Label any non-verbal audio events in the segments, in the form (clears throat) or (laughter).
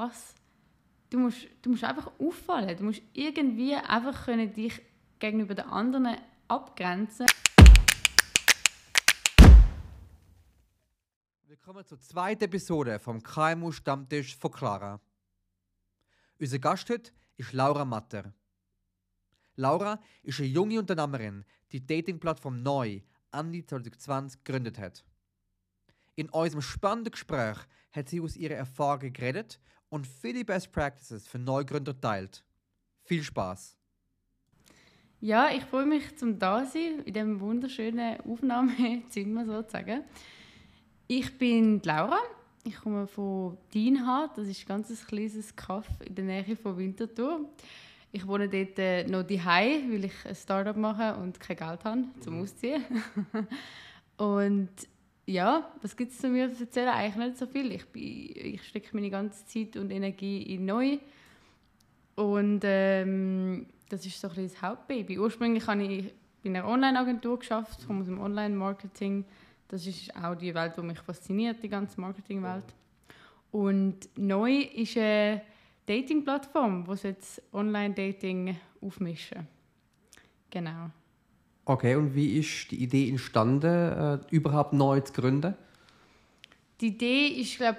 krass. Du musst, du musst einfach auffallen. Du musst irgendwie einfach können dich gegenüber den anderen abgrenzen. Willkommen zur zweiten Episode vom KMU Stammtisch von Clara. Unser Gast heute ist Laura Matter. Laura ist eine junge Unternehmerin, die Datingplattform neu Ende 2020 gegründet hat. In unserem spannenden Gespräch hat sie aus ihren Erfahrungen geredet und viele Best Practices für Neugründer teilt. Viel Spaß! Ja, ich freue mich zum da sein in diesem wunderschönen Aufnahmezimmer sozusagen. Ich bin Laura. Ich komme von Dienhardt. Das ist ein ganz kleines Kaff in der Nähe von Winterthur. Ich wohne dort äh, noch daheim, weil ich ein Startup mache und kein Geld habe zum mhm. Ausziehen. (laughs) und ja, was gibt es zu mir zu erzählen? Eigentlich nicht so viel. Ich, ich stecke meine ganze Zeit und Energie in neu. Und ähm, das ist so ein das Hauptbaby. Ursprünglich habe ich in einer Online-Agentur geschafft, komme aus dem Online-Marketing. Das ist auch die Welt, die mich fasziniert, die ganze Marketingwelt. Und neu ist eine Dating-Plattform, wo jetzt Online-Dating aufmischen. Genau. Okay, und wie ist die Idee entstanden, äh, überhaupt neu zu gründen? Die Idee ist, glaube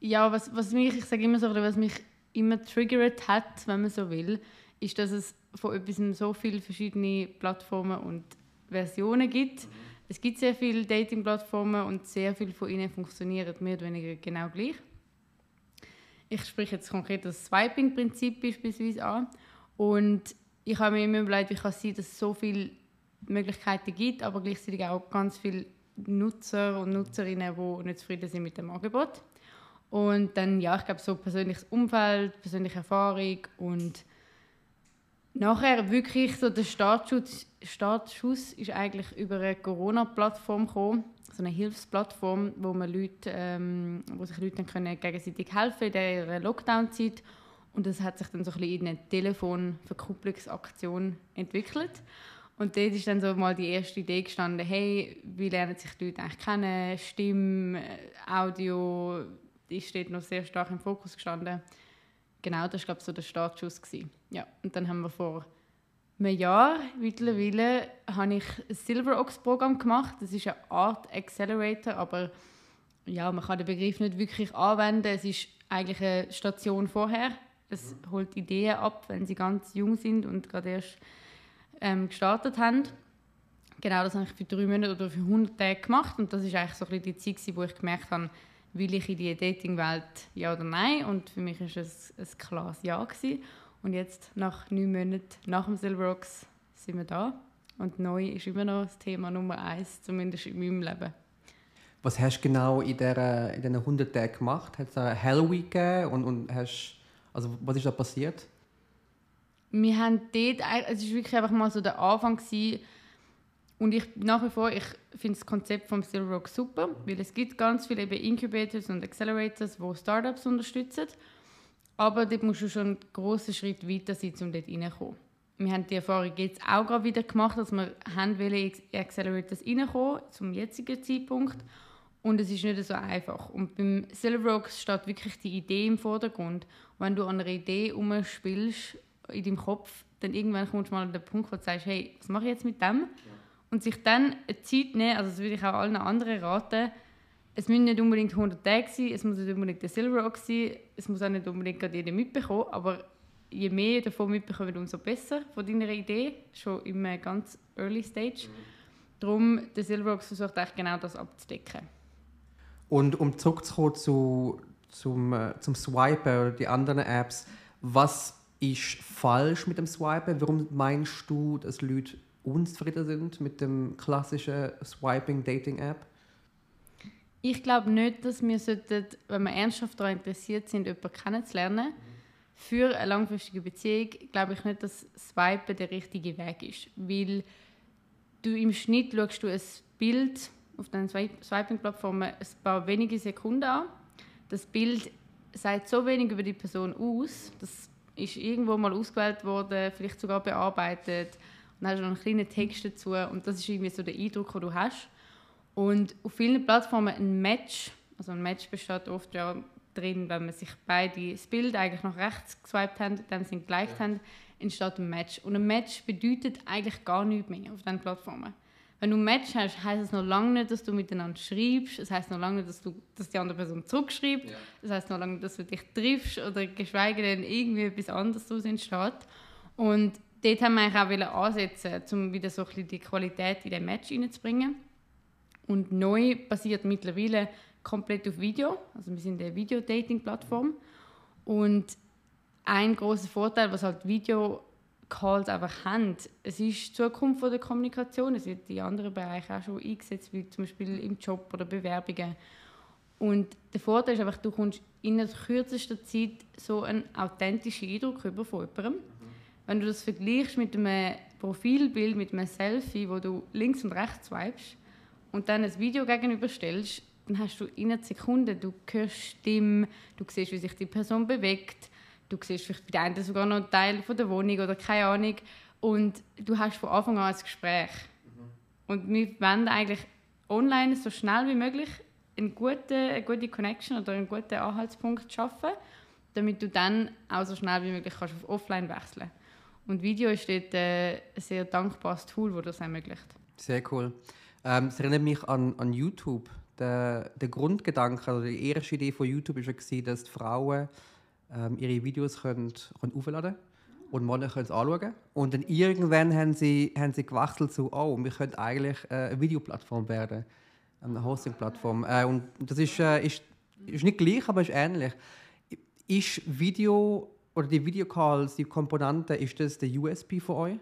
ja, was, was mich, ich sage immer so, was mich immer triggert hat, wenn man so will, ist, dass es von etwas so viele verschiedene Plattformen und Versionen gibt. Mhm. Es gibt sehr viele Dating-Plattformen und sehr viele von ihnen funktionieren mehr oder weniger genau gleich. Ich spreche jetzt konkret das Swiping-Prinzip beispielsweise an. Und ich habe mir immer überlegt, wie kann es sein, dass so viele Möglichkeiten gibt, aber gleichzeitig auch ganz viele Nutzer und Nutzerinnen, die nicht zufrieden sind mit dem Angebot. Und dann, ja, ich glaube, so persönliches Umfeld, persönliche Erfahrung und nachher wirklich so der Startschuss, Startschuss ist eigentlich über eine Corona-Plattform gekommen, so eine Hilfsplattform, wo man Leute, ähm, wo sich Leute dann können gegenseitig helfen in der Lockdown-Zeit und das hat sich dann so ein bisschen in eine Telefonverkupplungsaktion entwickelt. Und dort ist dann so mal die erste Idee gestanden, hey, wie lernen sich die Leute eigentlich kennen? Stimme, Audio, ist dort noch sehr stark im Fokus gestanden. Genau, das war glaube ich, so der Startschuss. Gewesen. Ja, und dann haben wir vor einem Jahr mittlerweile habe ich ein SilverOx-Programm gemacht. Das ist eine Art Accelerator, aber ja, man kann den Begriff nicht wirklich anwenden. Es ist eigentlich eine Station vorher. Es holt Ideen ab, wenn sie ganz jung sind und gerade erst ähm, gestartet haben. Genau, das habe ich für drei Monate oder für 100 Tage gemacht und das ist eigentlich so ein die Zeit, wo ich gemerkt habe, will ich in die Dating-Welt ja oder nein und für mich war es ein, klares Ja gewesen. und jetzt nach neun Monaten nach dem Silverrocks sind wir da und neu ist immer noch das Thema Nummer eins, zumindest in meinem Leben. Was hast du genau in, der, in diesen 100 Tagen gemacht? Hat es eine Hell Week gegeben und, und hast, also was ist da passiert? Wir haben dort, es war wirklich einfach mal so der Anfang gewesen, und ich nach wie vor, ich finde das Konzept vom Silver Rock super, weil es gibt ganz viele eben Incubators und Accelerators, die Startups unterstützen. Aber dort musst du schon einen grossen Schritt weiter sein, um dort reinzukommen. Wir haben die Erfahrung jetzt auch gerade wieder gemacht, dass wir haben in Accelerators reinkommen, zum jetzigen Zeitpunkt. Und es ist nicht so einfach. Und beim Silver Rock steht wirklich die Idee im Vordergrund. Und wenn du an einer Idee umspielst, in deinem Kopf, dann irgendwann kommst du mal an den Punkt, wo du sagst, hey, was mache ich jetzt mit dem? Ja. Und sich dann eine Zeit nehmen, also das würde ich auch allen anderen raten, es müssen nicht unbedingt 100 Tage sein, es muss nicht unbedingt der Silver Rock sein, es muss auch nicht unbedingt gerade jeder mitbekommen, aber je mehr davon mitbekommen, umso besser von deiner Idee, schon im ganz early stage. Mhm. Darum, der Silver Rock versucht eigentlich genau das abzudecken. Und um zurückzukommen zu, zum, äh, zum Swipen oder die anderen Apps, was ist falsch mit dem Swipen? Warum meinst du, dass Leute unzufrieden sind mit dem klassischen Swiping-Dating-App? Ich glaube nicht, dass wir sollten, wenn wir ernsthaft daran interessiert sind, jemanden kennenzulernen, für eine langfristige Beziehung, glaube ich nicht, dass Swipen der richtige Weg ist. Weil du im Schnitt schaust du ein Bild auf den Swiping-Plattformen ein paar wenige Sekunden an. Das Bild sagt so wenig über die Person aus, dass ist irgendwo mal ausgewählt worden, vielleicht sogar bearbeitet. Und dann hast du noch einen kleinen Text dazu und das ist irgendwie so der Eindruck, den du hast. Und auf vielen Plattformen ein Match, also ein Match besteht oft ja drin, wenn man sich beide das Bild eigentlich nach rechts geswiped haben, dann sind geliked ja. haben, entsteht ein Match. Und ein Match bedeutet eigentlich gar nichts mehr auf diesen Plattformen. Wenn du ein Match hast, heisst es noch lange nicht, dass du miteinander schreibst. Es heisst noch lange nicht, dass, du, dass die andere Person zurückschreibt. Ja. Es heisst noch lange nicht, dass du dich triffst oder geschweige denn irgendwie etwas anderes daraus entsteht. Und dort haben wir eigentlich auch ansetzen, um wieder so ein bisschen die Qualität in den Match reinzubringen. Und neu basiert mittlerweile komplett auf Video. Also wir sind eine Video-Dating-Plattform. Und ein großer Vorteil, was halt Video-Calls einfach haben, es ist die Zukunft der Kommunikation. Es wird in anderen Bereichen auch schon eingesetzt, wie zum Beispiel im Job oder Bewerbungen. Und der Vorteil ist einfach, du kommst in der kürzesten Zeit so einen authentischen Eindruck über von jemandem. Wenn du das vergleichst mit einem Profilbild, mit einem Selfie, wo du links und rechts swipest und dann ein Video gegenüberstellst, dann hast du in einer Sekunde, du hörst Stimmen, du siehst, wie sich die Person bewegt, du siehst vielleicht bei der einen sogar noch einen Teil von der Wohnung oder keine Ahnung und du hast von Anfang an ein Gespräch. Mhm. Und wir wollen eigentlich online so schnell wie möglich eine gute, eine gute Connection oder einen guten Anhaltspunkt schaffen, damit du dann auch so schnell wie möglich kannst auf offline wechseln Und Video ist dort äh, ein sehr dankbares Tool, das das ermöglicht. Sehr cool. Ähm, es erinnert mich an, an YouTube der, der Grundgedanke oder die erste Idee von YouTube war, dass die Frauen ähm, ihre Videos können, können aufladen und Männer können es anschauen. Und dann irgendwann haben sie, haben sie gewechselt zu, oh, wir können eigentlich äh, eine Videoplattform werden, eine Hosting-Plattform. Äh, und das ist, äh, ist, ist nicht gleich, aber ist ähnlich. Ist Video oder die Videocalls, die Komponenten, ist das der USP für euch?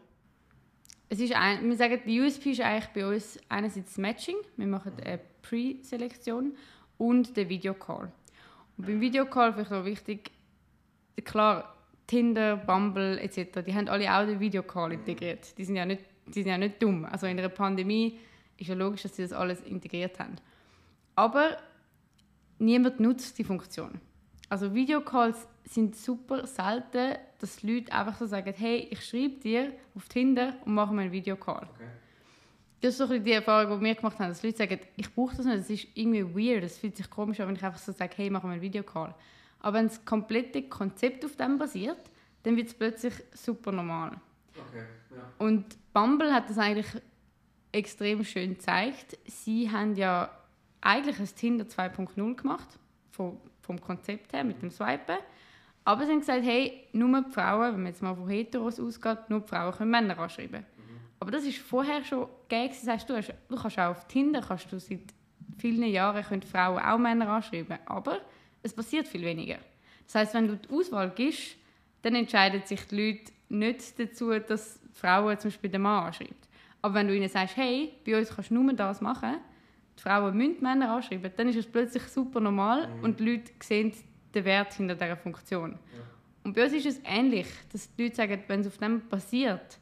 Es ist ein, wir sagen, die USP ist eigentlich bei uns einerseits Matching. Wir machen eine Pre-Selektion und den Videocall. Und beim Videocall vielleicht noch wichtig, klar, Tinder, Bumble etc., die haben alle auch den Videocall integriert. Die sind ja nicht, die sind ja nicht dumm. Also in einer Pandemie ist ja logisch, dass sie das alles integriert haben. Aber niemand nutzt die Funktion. Also Videocalls sind super selten, dass Leute einfach so sagen, hey, ich schreibe dir auf Tinder und mache mir einen Videocall. Okay. Das ist so die Erfahrung, die wir gemacht haben, dass Leute sagen, ich brauche das nicht, das ist irgendwie weird, es fühlt sich komisch an, wenn ich einfach so sage, hey, machen wir einen Videocall. Aber wenn das komplette Konzept auf dem basiert, dann wird es plötzlich super normal. Okay, ja. Und Bumble hat das eigentlich extrem schön gezeigt. Sie haben ja eigentlich ein Tinder 2.0 gemacht, vom, vom Konzept her, mit dem Swipen. Aber sie haben gesagt, hey, nur die Frauen, wenn man jetzt mal von Heteros ausgeht, nur die Frauen können Männer anschreiben. Mhm. Aber das ist vorher schon gegeben. Das heißt, du, hast, du kannst auch auf Tinder, kannst du seit vielen Jahren können Frauen auch Männer anschreiben. Aber es passiert viel weniger. Das heißt, wenn du die Auswahl gibst, dann entscheiden sich die Leute nicht dazu, dass die Frauen zum Beispiel den Mann anschreibt. Aber wenn du ihnen sagst, hey, bei uns kannst du nur das machen, die Frauen müssen die Männer anschreiben, dann ist es plötzlich super normal mhm. und die Leute sehen den Wert hinter dieser Funktion. Ja. Und bei uns ist es ähnlich, dass die Leute sagen, wenn es auf dem passiert,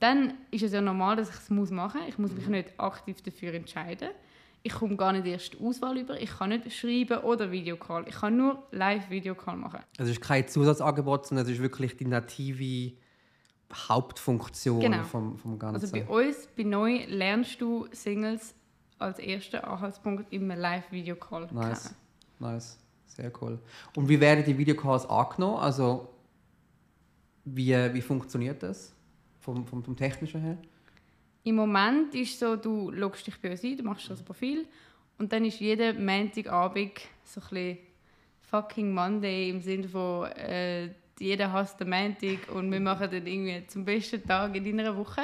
dann ist es ja normal, dass ich es machen muss. Ich muss mich mhm. nicht aktiv dafür entscheiden. Ich komme gar nicht erst die Auswahl über. Ich kann nicht schreiben oder Videocall. Ich kann nur Live-Videocall machen. Also es ist kein Zusatzangebot, sondern es ist wirklich die native Hauptfunktion genau. vom, vom Ganzen. Also bei uns, bei neu, lernst du Singles als ersten Anhaltspunkt im Live-Videocall nice. kennen. Nice. Sehr cool. Und wie werden die Videocalls angenommen? Also, wie, wie funktioniert das vom, vom, vom Technischen her? Im Moment ist so, du loggst dich bei uns ein, du machst das Profil. Und dann ist jeden Montagabend so ein fucking Monday im Sinne von äh, jeder hasst den Montag und wir machen dann irgendwie zum besten Tag in deiner Woche.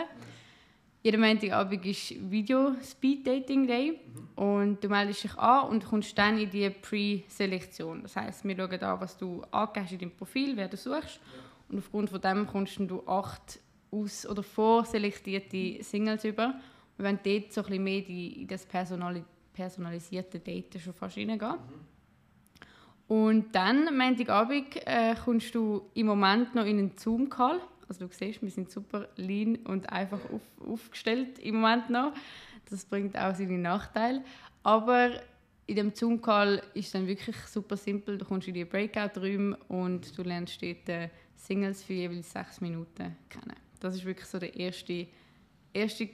Jeden Montagabend ist Video Speed Dating Day und du meldest dich an und kommst dann in die Pre-Selektion. Das heißt, wir schauen an, was du angehst in deinem Profil, wer du suchst. Und aufgrund von dem kommst du acht aus- oder vorselektierte Singles über. Wir wollen dort so ein mehr in das personalisierte Daten schon fast reingehen. Mhm. Und dann, Montagabend, äh, kommst du im Moment noch in einen Zoom-Call also du siehst, wir sind super lean und einfach auf, aufgestellt im Moment noch. Das bringt auch seine Nachteile. Aber in dem Zoom-Call ist dann wirklich super simpel. Du kommst in die Breakout-Räume und du lernst dort äh, Singles für jeweils sechs Minuten kennen. Das ist wirklich so der erste, erste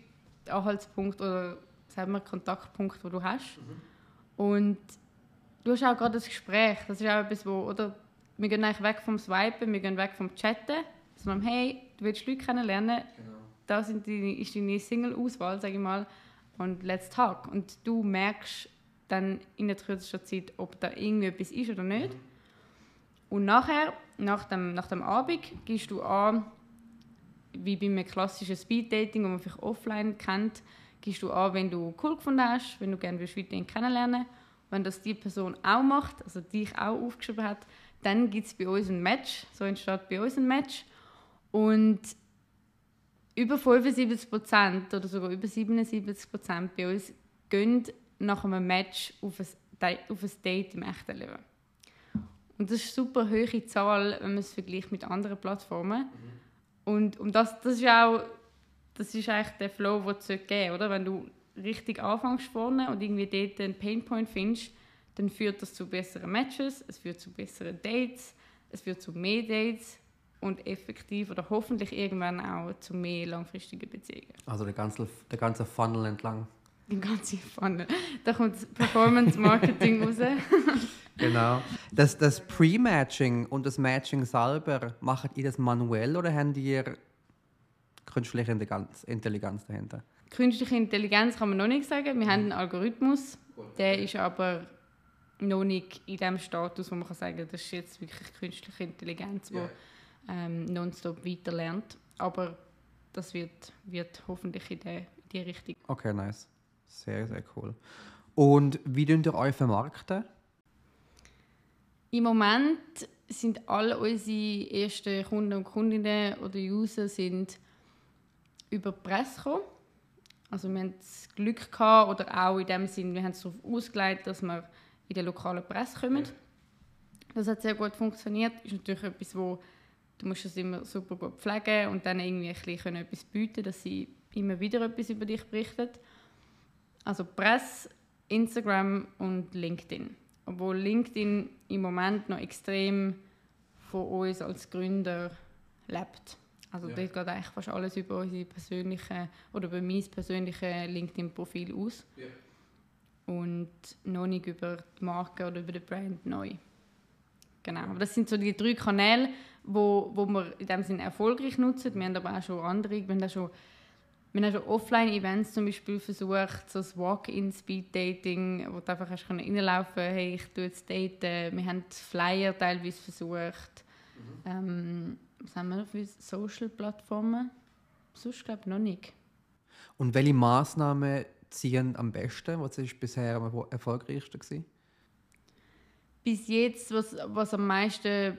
Anhaltspunkt oder sagen wir, Kontaktpunkt, den du hast. Mhm. Und du hast auch gerade das Gespräch. Das ist auch etwas, wo, oder wir gehen eigentlich weg vom Swipen, wir gehen weg vom Chatten, sondern hey, du willst Leute kennenlernen, genau. da sind die, ist deine Single-Auswahl, sage ich mal, und let's talk. Und du merkst dann in der kürzester Zeit, ob da irgendwie etwas ist oder nicht. Mhm. Und nachher, nach dem, nach dem Abend, gehst du an, wie bei einem klassischen Speed-Dating, wo man vielleicht offline kennt, gehst du an, wenn du cool gefunden hast, wenn du gerne weiterhin kennenlernen Wenn das die Person auch macht, also dich auch aufgeschrieben hat, dann gibt es bei uns ein Match. So entsteht bei uns ein Match. Und über 75% oder sogar über 77% bei uns gehen nach einem Match auf ein, auf ein Date im echten Leben. Und das ist eine super hohe Zahl, wenn man es vergleicht mit anderen Plattformen. Mhm. Und, und das, das ist auch das ist eigentlich der Flow, den es geben oder? Wenn du richtig anfängst vorne und irgendwie dort einen Painpoint findest, dann führt das zu besseren Matches, es führt zu besseren Dates, es führt zu mehr Dates und effektiv oder hoffentlich irgendwann auch zu mehr langfristigen Beziehungen. Also der ganze, der ganze Funnel entlang. Der ganze Funnel. Da kommt das Performance Marketing (laughs) raus. Genau. Das, das Pre-Matching und das Matching selber, macht ihr das manuell oder habt ihr künstliche Intelligenz dahinter? Künstliche Intelligenz kann man noch nicht sagen. Wir haben einen Algorithmus, der ist aber noch nicht in dem Status, wo man kann sagen kann, das ist jetzt wirklich künstliche Intelligenz, die yeah. ähm, nonstop weiterlernt. Aber das wird, wird hoffentlich in, der, in die Richtung. Okay, nice. Sehr, sehr cool. Und wie tun ihr euch vermarkten? Im Moment sind alle unsere ersten Kunden und Kundinnen oder User sind über die Presse gekommen. Also wir haben das Glück gehabt, oder auch in dem Sinne, wir haben es darauf ausgelegt, dass wir in der lokalen Presse kommen. Das hat sehr gut funktioniert. Ist natürlich etwas, wo du musst es immer super gut pflegen und dann irgendwie ein bisschen etwas bieten, dass sie immer wieder etwas über dich berichten. Also Presse, Instagram und LinkedIn. Obwohl LinkedIn im Moment noch extrem von uns als Gründer lebt. Also ja. dort geht eigentlich fast alles über unsere persönliche oder über mein persönliches LinkedIn-Profil aus. Ja. Und noch nicht über die Marke oder über den Brand neu. Genau. Aber das sind so die drei Kanäle, wo, wo wir in dem Sinne erfolgreich nutzen. Wir haben aber auch schon andere. Wir haben auch schon, wir haben schon Offline-Events zum Beispiel versucht, so das Walk-in-Speed-Dating, wo du einfach hast reinlaufen kannst, hey, ich tue jetzt daten. Wir haben Flyer teilweise versucht. Mhm. Ähm, was haben wir noch für Social-Plattformen? Sonst glaube ich noch nicht. Und welche Massnahmen ziehen am besten? Was ist bisher am erfolgreichsten gewesen? Bis jetzt, was, was am meisten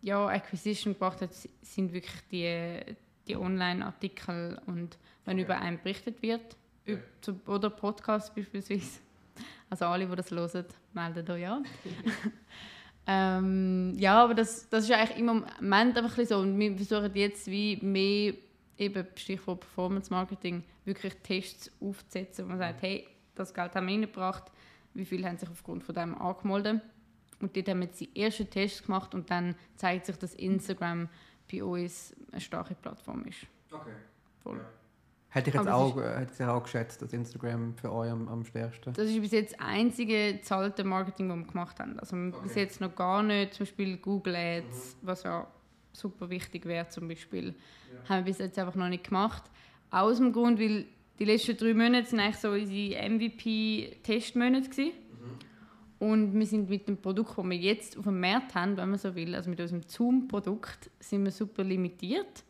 ja, Acquisition gebracht hat, sind wirklich die, die Online-Artikel und wenn okay. über einen berichtet wird, ja. oder Podcasts beispielsweise. Also alle, die das hören, melden da ja. Ähm, ja, aber das, das ist eigentlich im Moment einfach so. Und wir versuchen jetzt wie mehr, eben Stichwort Performance Marketing, wirklich Tests aufzusetzen, wo man sagt, hey, das Geld haben wir reingebracht, wie viele haben sich aufgrund von dem angemeldet. Und dort haben wir jetzt die ersten Tests gemacht und dann zeigt sich, dass Instagram bei uns eine starke Plattform ist. Okay. Voll. Ja. Hätte ich jetzt auch, äh, hätte ich auch geschätzt, dass Instagram für euch am, am stärksten? Das ist bis jetzt das einzige zahlte Marketing, das wir gemacht haben. Also okay. bis jetzt noch gar nicht, zum Beispiel Google Ads, mhm. was ja super wichtig wäre zum Beispiel, ja. haben wir bis jetzt einfach noch nicht gemacht. Aus dem Grund, weil die letzten drei Monate sind eigentlich so unsere MVP-Testmonate gewesen. Und wir sind mit dem Produkt, das wir jetzt auf dem Markt haben, wenn man so will, also mit unserem Zoom-Produkt, sind wir super limitiert.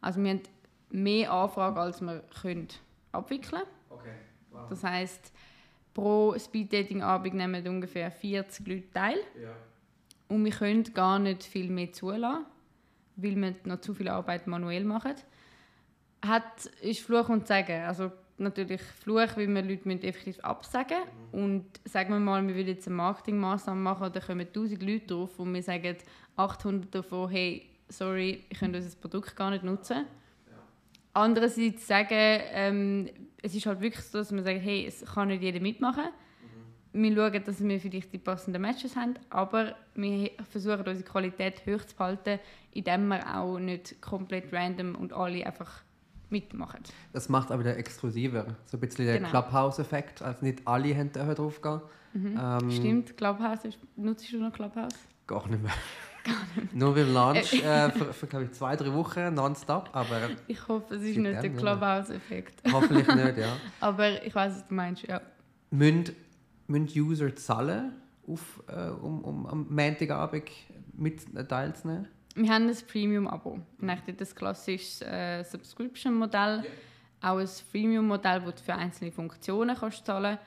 Also wir haben mehr Anfragen, als wir können abwickeln können. Okay. Wow. Das heisst, pro Speed-Dating-Abend nehmen ungefähr 40 Leute teil. Ja. Und wir können gar nicht viel mehr zulassen, weil wir noch zu viel Arbeit manuell machen. Hat, ist Fluch und Sagen. Also natürlich Fluch, weil wir Leute effektiv absagen mhm. Und sagen wir mal, wir würden jetzt eine Marketingmaßnahme machen, da kommen 1000 Leute drauf und wir sagen 800 davon, hey, sorry, ich kann unser Produkt gar nicht nutzen. Andererseits sagen, ähm, es ist halt wirklich so, dass man sagt, hey, es kann nicht jeder mitmachen. Mhm. Wir schauen, dass wir vielleicht die passenden Matches haben, aber wir versuchen unsere Qualität hoch zu halten, indem wir auch nicht komplett random und alle einfach mitmachen. Das macht aber wieder exklusiver. So ein bisschen der Genau. Clubhouse-Effekt. Also nicht alle haben da drauf gehen. Mhm. Ähm, Stimmt, Clubhouse, nutzt du noch Clubhouse? Gar nicht mehr. Nur beim Lunch (laughs) äh, für, für glaube ich, zwei, drei Wochen nonstop, aber Ich hoffe, es ist nicht der nicht mehr. Clubhouse-Effekt. hoffentlich nicht, ja. (laughs) Aber ich weiß, was du meinst, ja. Müssen, müssen User zahlen, auf, äh, um, um am Montagabend mit teilzunehmen? Wir haben ein Premium-Abo. Eigentlich das klassisches äh, Subscription-Modell. Auch ein Freemium-Modell, wo du für einzelne Funktionen kannst zahlen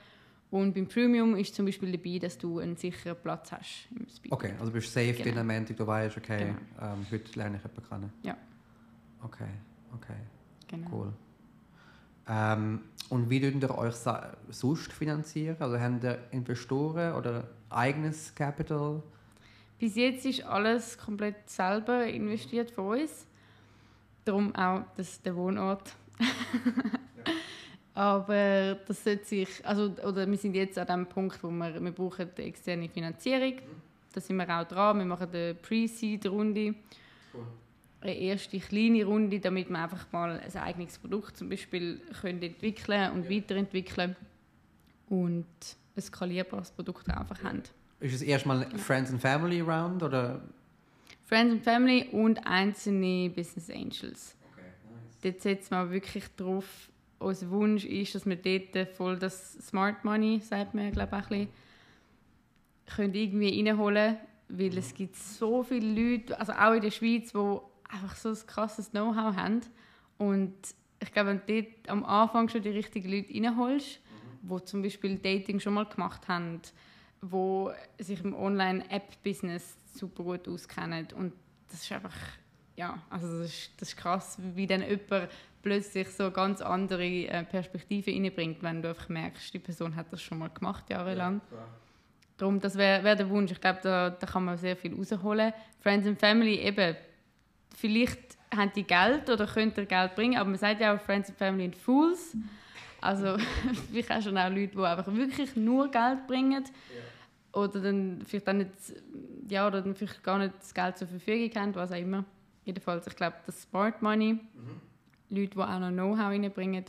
Und beim Premium ist zum Beispiel dabei, dass du einen sicheren Platz hast im Speaker. Okay, also bist du safe Genau. genau. am Montag, du weißt, okay, ähm, heute lerne ich jemanden kennen. Ja. Okay, okay, Genau. cool. Ähm, und wie könnt ihr euch sonst finanzieren? Also habt ihr Investoren oder eigenes Capital? Bis jetzt ist alles komplett selber investiert von uns. Darum auch das, der Wohnort. (laughs) Aber das sollte sich, also, oder wir sind jetzt an dem Punkt, wo wir, wir brauchen eine externe Finanzierung. Da sind wir auch dran. Wir machen eine Pre-Seed-Runde. Cool. Eine erste kleine Runde, damit wir einfach mal ein eigenes Produkt zum Beispiel können entwickeln und weiterentwickeln und ein skalierbares Produkt einfach haben. Ist es erstmal Friends and Family Round oder? Friends and Family und einzelne Business Angels. Okay, nice. Dort setzen wir wirklich drauf, unser Wunsch ist, dass wir dort voll das Smart Money, sagt man glaube ich auch ein bisschen, können irgendwie reinholen weil es gibt so viele Leute, also auch in der Schweiz, die einfach so ein krasses Know-how haben und ich glaube, wenn du dort am Anfang schon die richtigen Leute reinholst, die zum Beispiel Dating schon mal gemacht haben, die sich im Online-App-Business super gut auskennen und das ist einfach, ja, also das ist, das ist krass, wie dann jemand plötzlich so ganz andere äh, Perspektiven reinbringt, wenn du einfach merkst, die Person hat das schon mal gemacht, jahrelang. Darum, das wäre wär der Wunsch. Ich glaube, da, da kann man sehr viel rausholen. Friends and Family eben, vielleicht haben die Geld oder können ihr Geld bringen, aber man sagt ja auch Friends and Family and Fools. Also (laughs) vielleicht hast du auch Leute, die einfach wirklich nur Geld bringen. Oder dann vielleicht auch nicht, ja, oder dann vielleicht gar nicht das Geld zur Verfügung haben, was auch immer. Jedenfalls, ich glaube, das Smart Money, Leute, die auch noch Know-how reinbringen,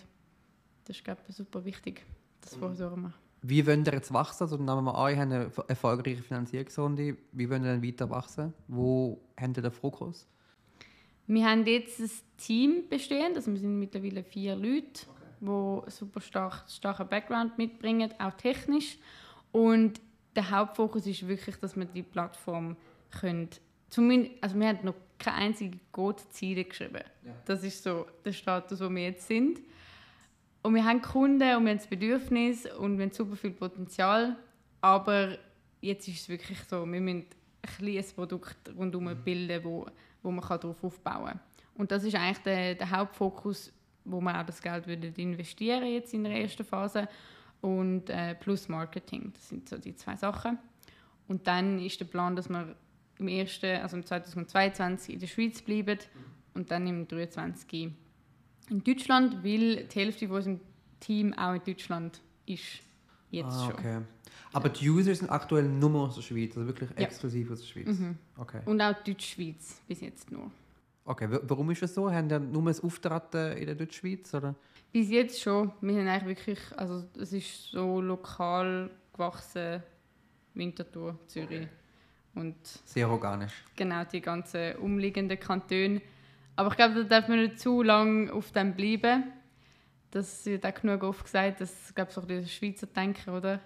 das ist, glaube ich, super wichtig. Das versuchen wir. Wie wollt ihr jetzt wachsen? Also nehmen wir an, ihr habt eine erf- erfolgreiche Finanzierungsrunde. Wie wollt ihr dann weiter wachsen? Wo habt ihr den Fokus? Wir haben jetzt ein Team bestehend, also wir sind mittlerweile vier Leute, die einen super stark, starken Background mitbringen, auch technisch. Und der Hauptfokus ist wirklich, dass wir die Plattform können, zumindest, also wir haben noch keine einzige Code-Ziele geschrieben. Ja. Das ist so der Status, wo wir jetzt sind. Und wir haben Kunden und wir haben das Bedürfnis und wir haben super viel Potenzial, aber jetzt ist es wirklich so, wir müssen ein kleines Produkt rundherum bilden, wo, wo man darauf aufbauen kann. Und das ist eigentlich der, der Hauptfokus, wo wir auch das Geld würden investieren jetzt in der ersten Phase und äh, plus Marketing. Das sind so die zwei Sachen. Und dann ist der Plan, dass wir im ersten, also im 2022 in der Schweiz bleiben und dann im 2023 in Deutschland, weil die Hälfte von unserem Team auch in Deutschland ist. Jetzt ah, schon. okay. Aber die User sind aktuell nur aus der Schweiz, also wirklich Ja. exklusiv aus der Schweiz. Mhm. Okay. Und auch Deutschschweiz bis jetzt nur. Okay. wa- Warum ist das so? Haben ihr nur das Auftreten in der Deutschschweiz? Oder? Bis jetzt schon. Wir sind eigentlich wirklich, also es ist so lokal gewachsen, Winterthur, Zürich und Sehr organisch. genau die ganzen umliegenden Kantone. Aber ich glaube, da darf man nicht zu lange auf dem bleiben. Das wird auch genug oft gesagt, das ist, glaube ich, so ein bisschen Schweizer Denken, oder?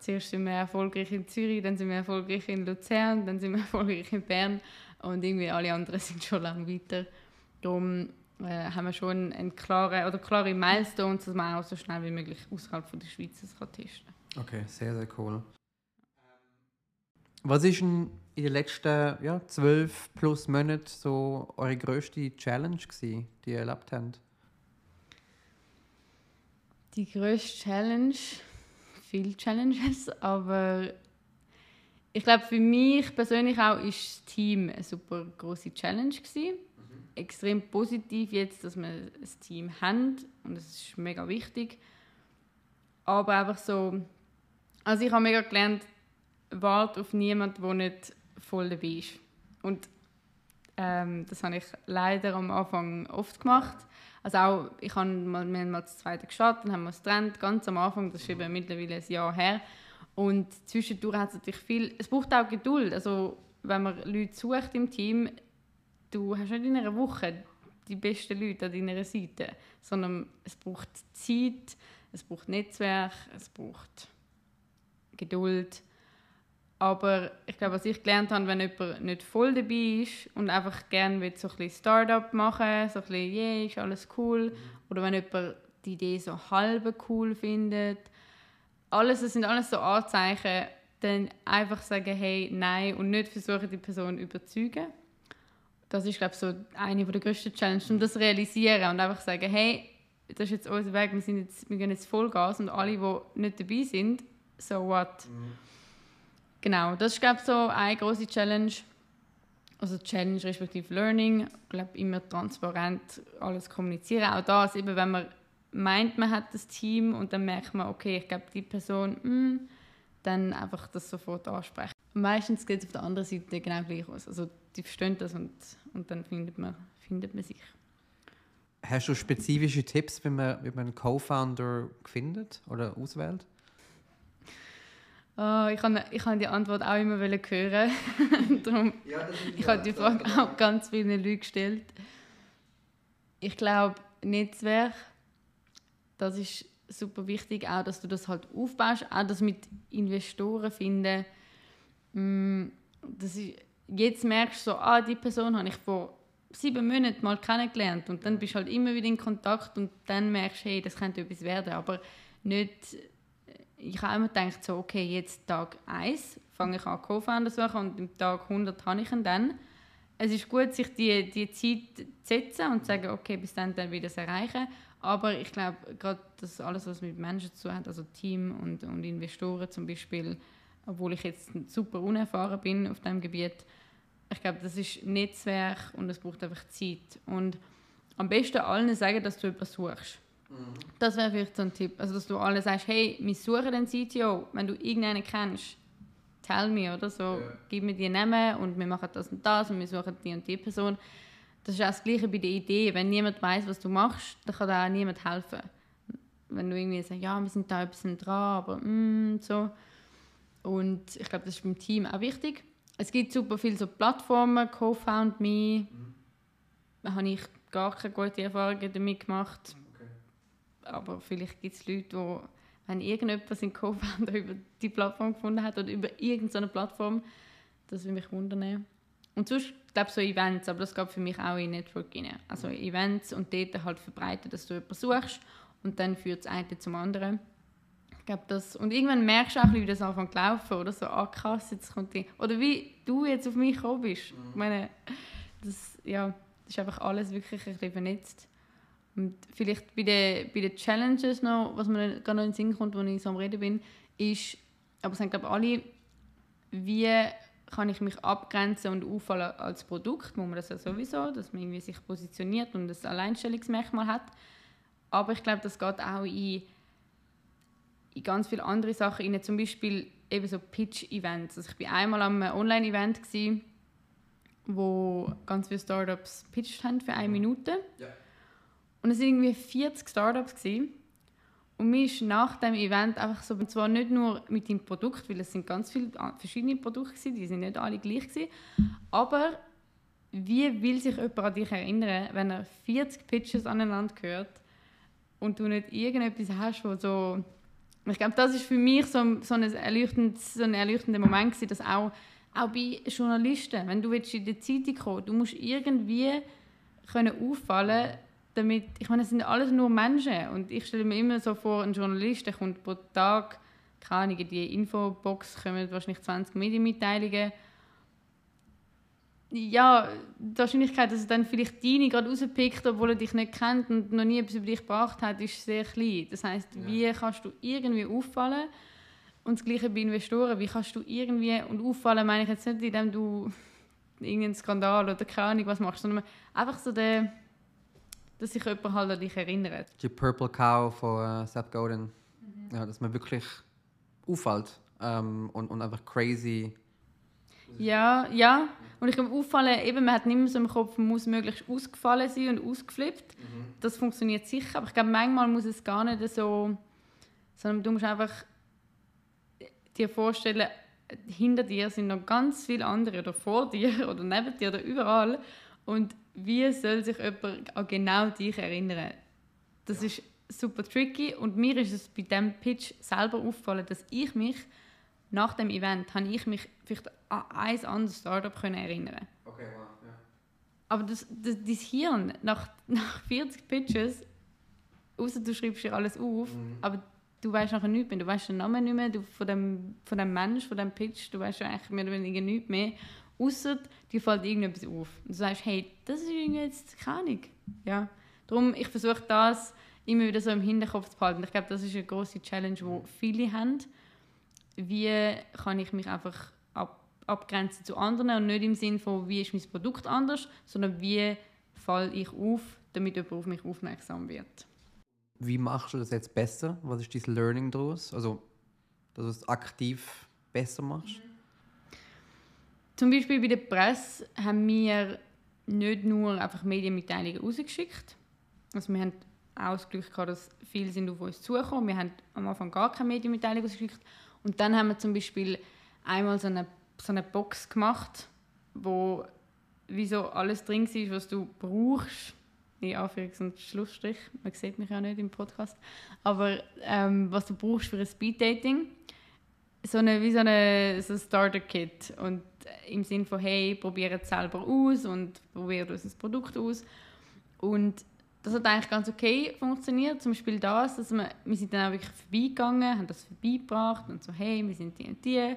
Zuerst sind wir erfolgreich in Zürich, dann sind wir erfolgreich in Luzern, dann sind wir (laughs) erfolgreich in Bern und irgendwie alle anderen (laughs) sind schon lange weiter. Darum äh, haben wir schon eine klare, oder klare Milestones, dass man auch so schnell wie möglich außerhalb von der Schweiz das kann testen Okay, sehr, sehr cool. Was ist in den letzten ja, zwölf plus Monaten so eure grösste Challenge gewesen, die ihr erlebt habt? Die grösste Challenge, viele Challenges, (laughs) aber ich glaube für mich persönlich auch ist das Team eine super große Challenge gewesen. Extrem positiv jetzt, dass wir ein Team haben und das ist mega wichtig. Aber einfach so, also ich habe mega gelernt, warte auf niemanden, der nicht voll dabei ist. Und ähm, das habe ich leider am Anfang oft gemacht. Also auch, ich habe mal, wir haben mal das zweite gestartet, dann haben wir es getrennt, ganz am Anfang, das ist eben mittlerweile ein Jahr her. Und zwischendurch hat es natürlich viel, es braucht auch Geduld. Also wenn man Leute sucht im Team, du hast nicht in einer Woche die besten Leute an deiner Seite, sondern es braucht Zeit, es braucht Netzwerk, es braucht Geduld. Aber ich glaube, was ich gelernt habe, wenn jemand nicht voll dabei ist und einfach gerne will, so ein bisschen Startup machen so ein bisschen, yeah, ist alles cool. Oder wenn jemand die Idee so halb cool findet. Alles, das sind alles so Anzeichen, dann einfach sagen, hey, nein und nicht versuchen, die Person zu überzeugen. Das ist, glaube ich, so eine der grössten Challenges, um das zu realisieren und einfach sagen, hey, das ist jetzt unser Weg, wir, sind jetzt, wir gehen jetzt Vollgas und alle, die nicht dabei sind, so what? Mhm. Genau, das ist, glaube ich, so eine große Challenge. Also Challenge respektive Learning. Ich glaube, immer transparent alles kommunizieren. Auch das, eben, wenn man meint, man hat das Team und dann merkt man, okay, ich glaube, die Person, mh, hm, dann einfach das sofort ansprechen. Meistens geht es auf der anderen Seite genau gleich aus. Also die verstehen das und, und dann findet man, findet man sich. Hast du spezifische Tipps, wie man, wie man einen Co-Founder findet oder auswählt? Oh, ich habe ich hab die Antwort auch immer hören. (laughs) Darum, ja, ich habe die Frage auch ganz vielen Leuten gestellt. Ich glaube, Netzwerk, das ist super wichtig, auch dass du das halt aufbaust, auch das mit Investoren finden. Mm, das ist, jetzt merkst du so, ah, die Person habe ich vor sieben Monaten mal kennengelernt und dann bist du halt immer wieder in Kontakt und dann merkst du, hey, das könnte etwas werden, aber nicht ich habe immer gedacht, so, okay, jetzt Tag 1 fange ich an, Co-Founder zu suchen und im Tag 100 habe ich ihn dann. Es ist gut, sich die, die Zeit zu setzen und zu sagen, okay, bis dann, dann wieder das erreichen. Aber ich glaube, gerade das alles, was mit Menschen zu tun hat, also Team und, und Investoren zum Beispiel, obwohl ich jetzt super unerfahren bin auf diesem Gebiet, ich glaube, das ist Netzwerk und es braucht einfach Zeit. Und am besten allen sagen, dass du etwas suchst. Mhm. Das wäre vielleicht so ein Tipp. Also, dass du alle sagst, hey, wir suchen den CTO. Wenn du irgendeinen kennst, tell me oder so. Ja. Gib mir die Namen und wir machen das und das und wir suchen die und die Person. Das ist auch das Gleiche bei der Idee. Wenn niemand weiß, was du machst, dann kann da auch niemand helfen. Wenn du irgendwie sagst, ja, wir sind da ein bisschen dran, aber mm, so. Und ich glaube, das ist beim Team auch wichtig. Es gibt super viele so Plattformen, Co-Found Me. Mhm. Da habe ich gar keine gute Erfahrungen damit gemacht aber vielleicht gibt es Leute, die, wenn irgendjemand in Co-Founder (laughs) über die Plattform gefunden hat oder über irgendeine Plattform, das würde mich wundern. Und sonst, glaube so Events, aber das geht für mich auch in Network rein. Also Events und dort halt verbreiten, dass du jemanden suchst und dann führt das eine zum anderen. Ich glaube, das, und irgendwann merkst du auch, wie das anfängt zu laufen, oder so, ah krass, jetzt kommt die, oder wie du jetzt auf mich gekommen bist. Mhm. Ich meine, das, ja, das ist einfach alles wirklich ein bisschen vernetzt. Und vielleicht bei den, bei den Challenges noch, was mir gerade noch in den Sinn kommt, als ich so am Reden bin, ist, aber es sagen glaube alle, wie kann ich mich abgrenzen und auffallen als Produkt, muss man das ja sowieso, dass man irgendwie sich positioniert und ein Alleinstellungsmerkmal hat. Aber ich glaube, das geht auch in, in ganz viele andere Sachen rein, zum Beispiel eben so Pitch-Events. Also ich war einmal am Online-Event, wo ganz viele Startups pitched haben für eine Minute. Ja. Und es waren irgendwie 40 Startups. Gewesen. Und mir ist nach dem Event einfach so, und zwar nicht nur mit dem Produkt, weil es sind ganz viele verschiedene Produkte gewesen, die sind nicht alle gleich gewesen, aber wie will sich jemand an dich erinnern, wenn er 40 Pitches aneinander hört und du nicht irgendetwas hast, wo so... Ich glaube, das ist für mich so, so, ein, erleuchtend, so ein erleuchtender Moment gewesen, dass auch, auch bei Journalisten, wenn du in die Zeitung kommen du musst irgendwie können auffallen damit, ich meine, es sind alles nur Menschen und ich stelle mir immer so vor, ein Journalist, der kommt pro Tag, keine Ahnung, in die Infobox kommen wahrscheinlich 20 Medienmitteilungen. Ja, die Wahrscheinlichkeit, dass er dann vielleicht deine gerade rauspickt, obwohl er dich nicht kennt und noch nie etwas über dich gebracht hat, ist sehr klein. Das heißt, ja. wie kannst du irgendwie auffallen? Und das Gleiche bei Investoren, wie kannst du irgendwie, und auffallen meine ich jetzt nicht, indem du irgendeinen Skandal oder keine Ahnung was machst, sondern einfach so der dass sich jemand halt an dich erinnert. Die Purple Cow von uh, Seth Godin. Mhm. Ja, dass man wirklich auffällt ähm, und, und einfach crazy Ja, ja. Und ich glaube, auffallen, eben, man hat nicht mehr so im Kopf, man muss möglichst ausgefallen sein und ausgeflippt. Mhm. Das funktioniert sicher, aber ich glaube, manchmal muss es gar nicht so, sondern du musst einfach dir vorstellen, hinter dir sind noch ganz viele andere oder vor dir (laughs) oder neben dir oder überall. Und wie soll sich jemand an genau dich erinnern? Das ja. ist super tricky und mir ist es bei diesem Pitch selber aufgefallen, dass ich mich nach dem Event habe ich mich vielleicht an ein anderes Startup können erinnern. Okay, wow, ja. Aber das, das, dein Hirn, nach, nach 40 Pitches, außer du schreibst dir alles auf, mhm. aber du weißt nachher nichts mehr. Du weißt den Namen nicht mehr du, von, dem, von dem Mensch, von dem Pitch, du weißt eigentlich mehr oder weniger nichts mehr. Außer dir fällt irgendetwas auf. Und du sagst, hey, das ist irgendwie jetzt keine Ahnung. Ja. Darum, ich versuche das immer wieder so im Hinterkopf zu behalten. Ich glaube, das ist eine große Challenge, die viele haben wie kann ich mich einfach ab, abgrenzen zu anderen und nicht im Sinne von, wie ist mein Produkt anders, sondern wie falle ich auf, damit jemand auf mich aufmerksam wird. Wie machst du das jetzt besser? Was ist dein Learning daraus? Also, dass du es aktiv besser machst? Zum Beispiel bei der Presse haben wir nicht nur einfach Medienmitteilungen rausgeschickt. Also wir haben auch das Glück gehabt, dass viele sind auf uns zugekommen. Wir haben am Anfang gar keine Medienmitteilung rausgeschickt. Und dann haben wir zum Beispiel einmal so eine, so eine Box gemacht, wo wie so alles drin ist, was du brauchst. In Anführungs- und Schlussstrich. Man sieht mich ja nicht im Podcast. Aber ähm, was du brauchst für ein Speeddating. So eine, wie so, eine, so ein Starter-Kit. Und im Sinne von, hey, probiere es selber aus und probiere unser Produkt aus. Und das hat eigentlich ganz okay funktioniert. Zum Beispiel das, dass wir, wir sind dann auch wirklich vorbeigegangen, haben das vorbeigebracht und so, hey, wir sind die und die.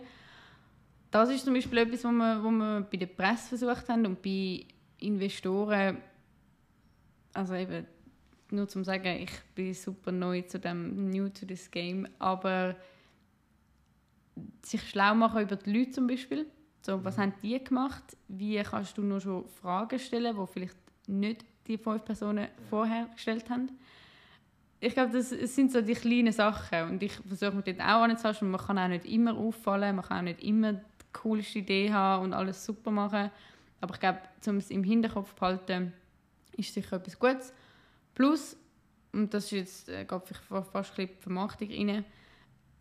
Das ist zum Beispiel etwas, was wir, was wir bei der Presse versucht haben und bei Investoren, also eben, nur zum sagen, ich bin super neu zu dem, new to this game, aber sich schlau machen über die Leute zum Beispiel. So, was mhm. haben die gemacht? Wie kannst du nur schon Fragen stellen, die vielleicht nicht die fünf Personen vorher gestellt haben. Ich glaube, das sind so die kleinen Sachen und ich versuche mir dort auch anzuhalten. Man kann auch nicht immer auffallen, man kann auch nicht immer die coolste Idee haben und alles super machen. Aber ich glaube, um es im Hinterkopf zu behalten, ist sicher etwas Gutes. Plus, und das ist jetzt äh, geht fast ein die Vermarktung rein,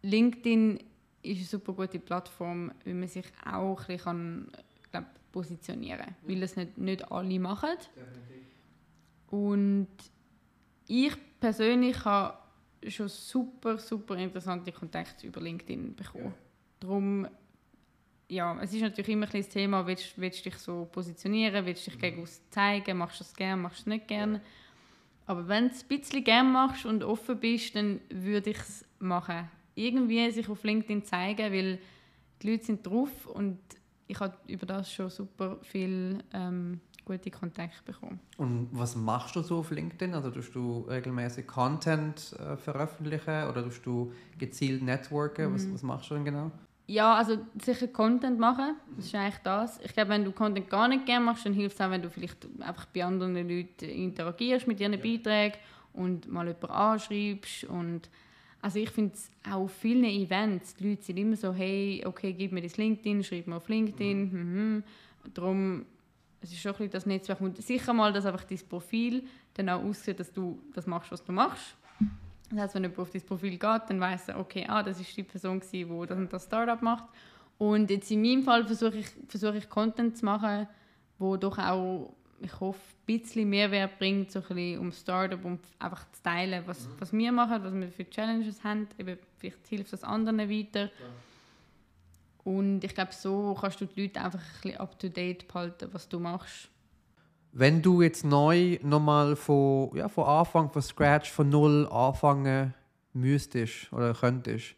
LinkedIn ist eine super gute Plattform, wie man sich auch ein bisschen glaub, positionieren kann. Weil das nicht, nicht alle machen. Und ich persönlich habe schon super, super interessante Kontakte über LinkedIn bekommen. Ja. Darum, ja, es ist natürlich immer ein das Thema, willst, willst du dich so positionieren, willst du dich gegen uns zeigen, machst du das gerne, machst du es nicht gerne. Aber wenn du es ein bisschen gerne machst und offen bist, dann würde ich es machen. Irgendwie sich auf LinkedIn zeigen, weil die Leute sind drauf und ich habe über das schon super viel ähm, gute Kontakte bekommen. Und was machst du so auf LinkedIn? Also tust du regelmäßig Content äh, veröffentlichen oder tust du gezielt networken? Mhm. Was, was machst du denn genau? Ja, also sicher Content machen, das ist eigentlich das. Ich glaube, wenn du Content gar nicht gerne machst, dann hilft es auch, wenn du vielleicht einfach bei anderen Leuten interagierst mit ihren ja. Beiträgen und mal jemanden anschreibst und also ich finde es auch auf vielen Events, die Leute sind immer so, hey, okay, gib mir das LinkedIn, schreib mir auf LinkedIn, mhm. Mhm. Darum es ist schon ein bisschen das Netzwerk und sicher mal, dass einfach dein Profil dann auch aussieht, dass du das machst, was du machst. Das heißt, wenn jemand auf dein Profil geht, dann weiss er, okay, ah, das ist die Person, die das und das Startup macht. Und jetzt in meinem Fall versuche ich, versuche ich Content zu machen, wo doch auch, ich hoffe, ein bisschen Mehrwert bringt, so ein bisschen um Startup, um einfach zu teilen, was, mhm. was wir machen, was wir für Challenges haben. Eben, vielleicht hilft das anderen weiter. Ja. Und ich glaube, so kannst du die Leute einfach ein bisschen up-to-date behalten, was du machst. Wenn du jetzt neu nochmal von, ja, von Anfang, von Scratch, von Null anfangen müsstest oder könntest,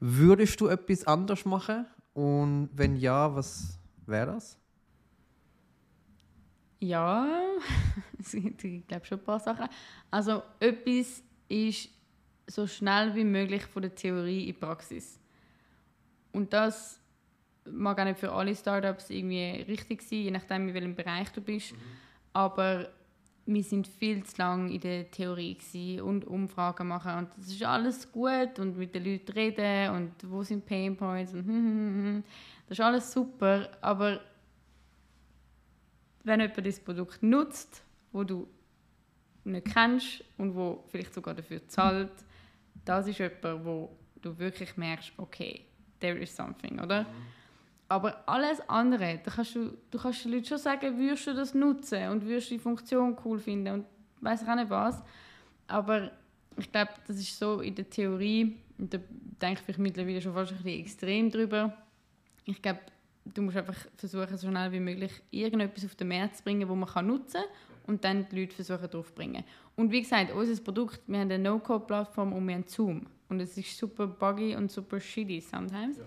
würdest du etwas anders machen? Und wenn ja, was wäre das? Ja, (laughs) ich glaube schon ein paar Sachen. Also etwas ist so schnell wie möglich von der Theorie in die Praxis. Und das mag auch nicht für alle Startups irgendwie richtig sein, je nachdem, in welchem Bereich du bist. Mhm. Aber wir sind viel zu lange in der Theorie und Umfragen machen und das ist alles gut und mit den Leuten reden und wo sind Pain Points und hm, hm, hm, Das ist alles super, aber wenn jemand das Produkt nutzt, wo du nicht kennst und wo vielleicht sogar dafür zahlt, das ist jemand, wo du wirklich merkst, okay, there is something, oder? Mhm. Aber alles andere, da kannst du, du kannst den Leuten schon sagen, würdest du das nutzen und würdest die Funktion cool finden und weiß auch nicht was. Aber ich glaube, das ist so in der Theorie, und da denke ich mittlerweile schon fast ein bisschen extrem drüber. Ich glaube, du musst einfach versuchen, so schnell wie möglich irgendetwas auf den Markt zu bringen, das man kann nutzen kann und dann die Leute versuchen drauf zu bringen. Und wie gesagt, unser Produkt, wir haben eine No-Code-Plattform und wir haben Zoom. Und es ist super buggy und super shitty sometimes. Ja.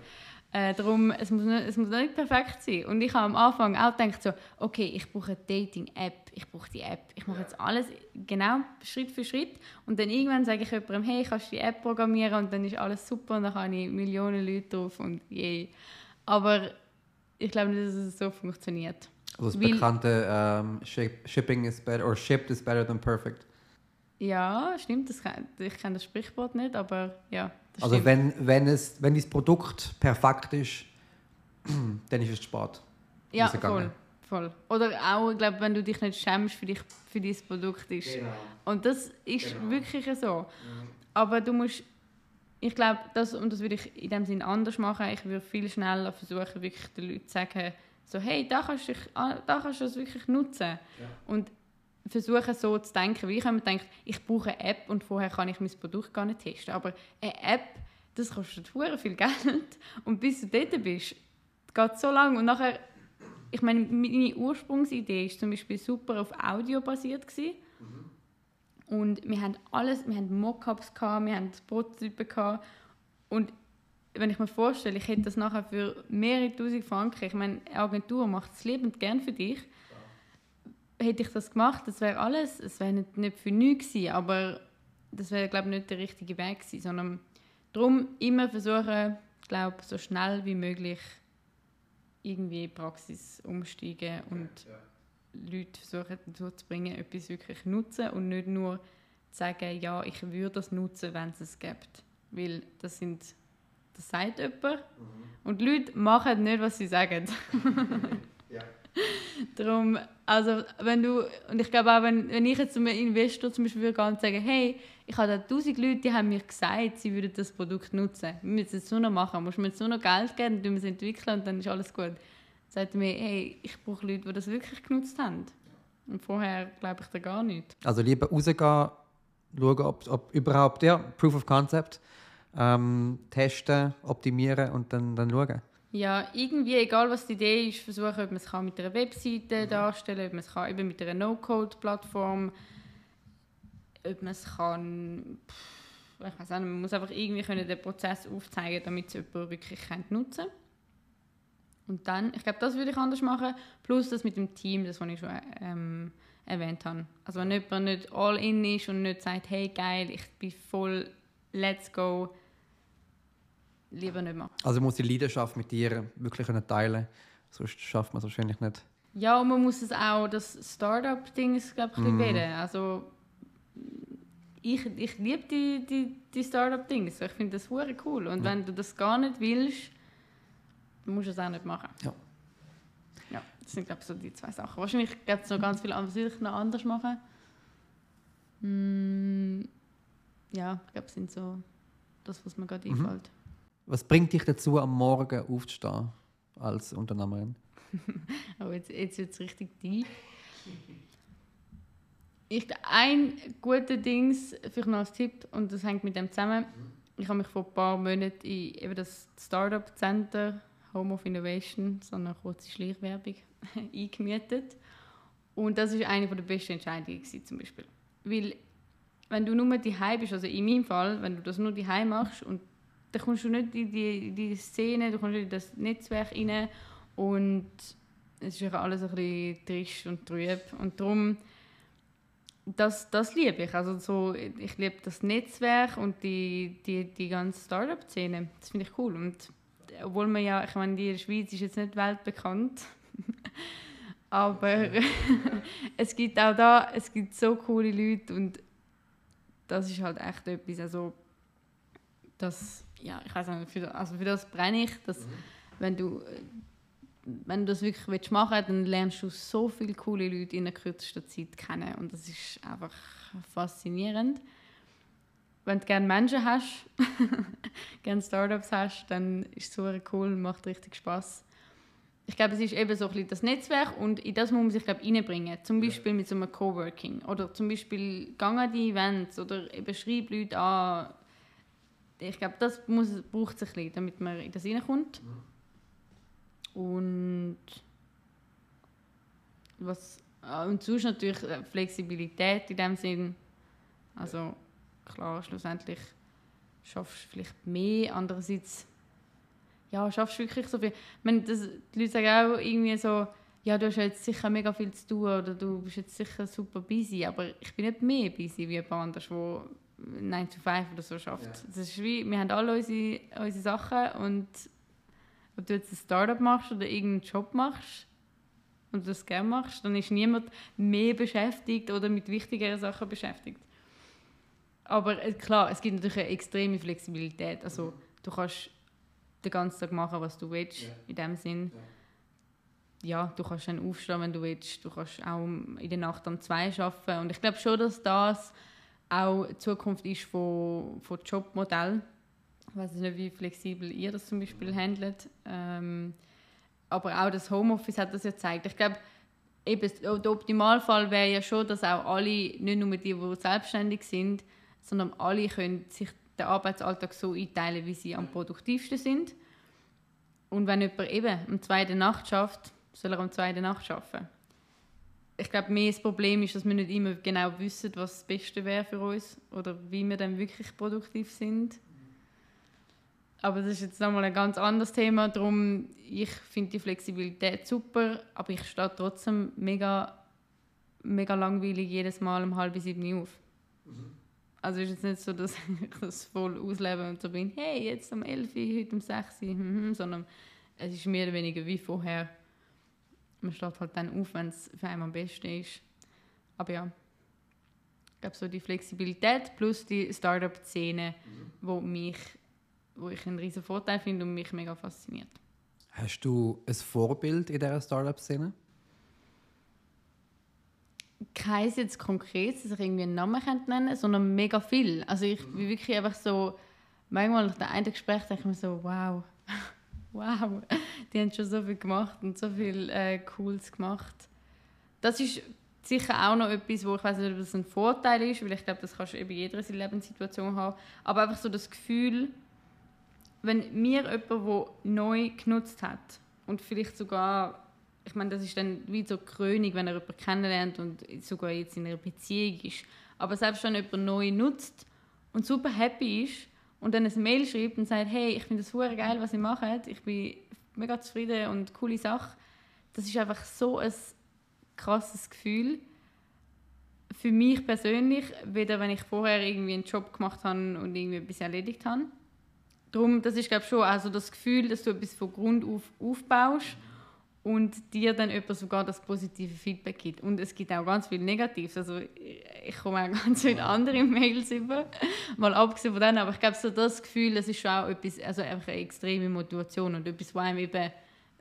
Äh, darum, es muss, nicht, es muss nicht perfekt sein. Und ich habe am Anfang auch gedacht, so, okay, ich brauche eine Dating-App, ich brauche die App. Ich mache jetzt alles genau Schritt für Schritt. Und dann irgendwann sage ich jemandem, hey, kannst du die App programmieren? Und dann ist alles super und dann habe ich Millionen Leute drauf und yay. Aber ich glaube nicht, dass es so funktioniert. Also das Weil, bekannte um, ähm, Shipping is better, or shipped is better than perfect. Ja, stimmt. Das, ich kenne das Sprichwort nicht, aber ja. also wenn, wenn, es, wenn das Produkt perfekt ist, (clears throat) dann ist es spät. Ja, voll, voll. Oder auch, ich glaube, wenn du dich nicht schämst für, dich, für dein Produkt ist. Genau. Und das ist genau. wirklich so. Mhm. Aber du musst, ich glaube, das, und das würde ich in dem Sinne anders machen, ich würde viel schneller versuchen, wirklich den Leuten zu sagen, so, hey, da kannst du, dich, da kannst du das wirklich nutzen. Ja. Und versuchen so zu denken, wie ich habe mir gedacht, ich brauche eine App und vorher kann ich mein Produkt gar nicht testen. Aber eine App, das kostet sehr viel Geld und bis du dort bist, geht so lange und nachher, ich meine, meine Ursprungsidee ist zum Beispiel super auf Audio basiert gewesen. Und wir haben alles, wir haben Mockups wir haben Prototypen und wenn ich mir vorstelle, ich hätte das nachher für mehrere tausend Franken, ich meine, eine Agentur macht es liebend gern für dich, hätte ich das gemacht, das wäre alles, es wäre nicht, nicht für nichts gewesen, aber das wäre, glaube ich, nicht der richtige Weg gewesen, sondern darum immer versuchen, glaube so schnell wie möglich irgendwie Praxis umsteigen und ja. Leute versuchen dazu zu bringen, etwas wirklich nutzen und nicht nur sagen, ja, ich würde das nutzen, wenn es es gibt. Weil das sind, das sagt jemand mhm. und die Leute machen nicht, was sie sagen. (laughs) ja. Darum, also wenn du, und ich glaube auch, wenn, wenn ich jetzt einem Investor zum Beispiel würde sagen, hey, ich habe da tausend Leute, die haben mir gesagt, sie würden das Produkt nutzen. Wir müssen es nur noch machen. Musst mir jetzt nur noch Geld geben, dann wir es entwickeln und dann ist alles gut. Sagt er mir, hey, ich brauche Leute, die das wirklich genutzt haben. Und vorher glaube ich da gar nicht. Also lieber rausgehen, schauen, ob, ob überhaupt, ja, Proof of Concept, ähm, testen, optimieren und dann, dann schauen. Ja, irgendwie, egal was die Idee ist, versuchen, ob man es mit einer Webseite mhm. darstellen kann, ob man es eben mit einer No-Code-Plattform, ob man es kann, ich weiß nicht, man muss einfach irgendwie können den Prozess aufzeigen, damit es jemand wirklich nutzen kann. Und dann, ich glaube, das würde ich anders machen, plus das mit dem Team, das, was ich schon ähm, erwähnt habe. Also wenn jemand nicht all in ist und nicht sagt, hey geil, ich bin voll, let's go, lieber nicht machen. Also man muss die Leidenschaft mit dir wirklich teilen sonst schafft man es wahrscheinlich nicht. Ja, und man muss es auch, das Startup-Ding ist, glaube ich, ein bisschen mm. Also ich, ich liebe die, die, die Startup-Dings. Ich finde das cool. Und ja. wenn du das gar nicht willst, musst du es auch nicht machen. Ja. Ja, das sind, glaube ich, so die zwei Sachen. Wahrscheinlich gibt es noch ganz viel anderes, was ich noch anders machen. Mm, ja, ich glaube, das sind so das, was mir gerade mhm. einfällt. Was bringt dich dazu, am Morgen aufzustehen als Unternehmerin? (laughs) oh, jetzt, jetzt wird es richtig tief. Ich, ein guter Dings, vielleicht noch als Tipp, und das hängt mit dem zusammen. Ich habe mich vor ein paar Monaten in eben das Startup Center Home of Innovation, so eine kurze Schleichwerbung, (laughs) eingemietet. Und das war eine der besten Entscheidungen zum Beispiel. Weil, wenn du nur die bist, also in meinem Fall, wenn du das nur die machst und dann kommst du nicht in die, die Szene, du kommst nicht in das Netzwerk rein und es ist alles ein bisschen trist und trüb und darum das, das liebe ich. Also so, ich liebe das Netzwerk und die, die, die ganze Startup-Szene. Das finde ich cool. Und obwohl man ja, ich meine, die Schweiz ist jetzt nicht weltbekannt, (laughs) aber (laughs) es gibt auch da, es gibt so coole Leute und das ist halt echt etwas, also das ja, ich weiß nicht, für, also für das brenne ich. Das, mhm. wenn du, wenn du das wirklich willst machen willst, dann lernst du so viele coole Leute in der kürzesten Zeit kennen. Und das ist einfach faszinierend. Wenn du gerne Menschen hast, (laughs) gerne Startups hast, dann ist es super cool und macht richtig Spaß. Ich glaube, es ist eben so ein bisschen das Netzwerk und in das muss man sich glaube reinbringen. Zum Beispiel mit so einem Coworking oder zum Beispiel gang an die Events oder eben schreib Leute an. Ich glaube, das muss, braucht es ein bisschen, damit man in das reinkommt. Und was und sonst natürlich Flexibilität in dem Sinn. Also klar, schlussendlich schaffst du vielleicht mehr, andererseits ja, schaffst du wirklich so viel. Ich meine, das, die Leute sagen auch irgendwie so, ja, du hast jetzt sicher mega viel zu tun oder du bist jetzt sicher super busy, aber ich bin nicht mehr busy wie jemand anders, der 9 to 5 oder so schafft. Ja. Das ist wie, wir haben alle unsere, unsere Sachen und ob du jetzt ein Startup machst oder irgendeinen Job machst und das gerne machst, dann ist niemand mehr beschäftigt oder mit wichtigeren Sachen beschäftigt. Aber äh, klar, es gibt natürlich eine extreme Flexibilität. Also du kannst den ganzen Tag machen, was du willst, ja. in dem Sinn. Ja. ja. du kannst dann aufstehen, wenn du willst. Du kannst auch in der Nacht um zwei arbeiten. Und ich glaube schon, dass das auch die Zukunft ist von, von Jobmodell. Ich weiß nicht, wie flexibel ihr das zum Beispiel handelt. Ähm, aber auch das Homeoffice hat das ja gezeigt. Ich glaube, eben, der Optimalfall wäre ja schon, dass auch alle, nicht nur die, die selbstständig sind, sondern alle können sich den Arbeitsalltag so einteilen, wie sie am produktivsten sind. Und wenn jemand eben am zweiten Nacht schafft, soll er am zweiten Nacht arbeiten. Ich glaube, mehr das Problem ist, dass wir nicht immer genau wissen, was das Beste wäre für uns oder wie wir dann wirklich produktiv sind. Aber das ist jetzt nochmal ein ganz anderes Thema. Darum, ich finde die Flexibilität super, aber ich stehe trotzdem mega, mega langweilig jedes Mal um halb sieben auf. Mhm. Also ist es nicht so, dass (laughs) ich das voll auslebe und so bin, hey, jetzt um 11 Uhr, heute um 6 Uhr, mhm, sondern es ist mehr oder weniger wie vorher. Man steht halt dann auf, wenn es für einen am besten ist. Aber ja, ich glaube so die Flexibilität plus die Startup-Szene, mhm. wo mich, wo ich einen riesen Vorteil finde und mich mega fasziniert. Hast du ein Vorbild in dieser Startup-Szene? Keins jetzt konkret, dass ich irgendwie einen Namen nennen könnte, sondern mega viel. Also ich bin wirklich einfach so, manchmal nach dem einen Gespräch denke ich mir so, wow, (laughs) wow, die haben schon so viel gemacht und so viel äh, Cooles gemacht. Das ist sicher auch noch etwas, wo ich weiß nicht, ob das ein Vorteil ist, weil ich glaube, das kannst du eben in jeder Lebenssituation haben. Aber einfach so das Gefühl, wenn mir jemand, der neu genutzt hat und vielleicht sogar ich meine, das ist dann wie so Krönung, wenn er jemanden kennenlernt und sogar jetzt in einer Beziehung ist. Aber selbst wenn jemand neu nutzt und super happy ist und dann ein Mail schreibt und sagt, hey, ich finde das super geil, was ihr macht, ich bin mega zufrieden und coole Sache, das ist einfach so ein krasses Gefühl. Für mich persönlich, weder wenn ich vorher irgendwie einen Job gemacht habe und irgendwie etwas erledigt habe. Darum, das ist glaube ich schon also das Gefühl, dass du etwas von Grund auf aufbaust und dir dann jemand sogar das positive Feedback gibt. Und es gibt auch ganz viel Negatives. Also ich komme auch (laughs) ganz viele andere Mails über, mal abgesehen von denen, aber ich glaube, so das Gefühl, das ist schon auch etwas, also einfach eine extreme Motivation und etwas, wo einem eben,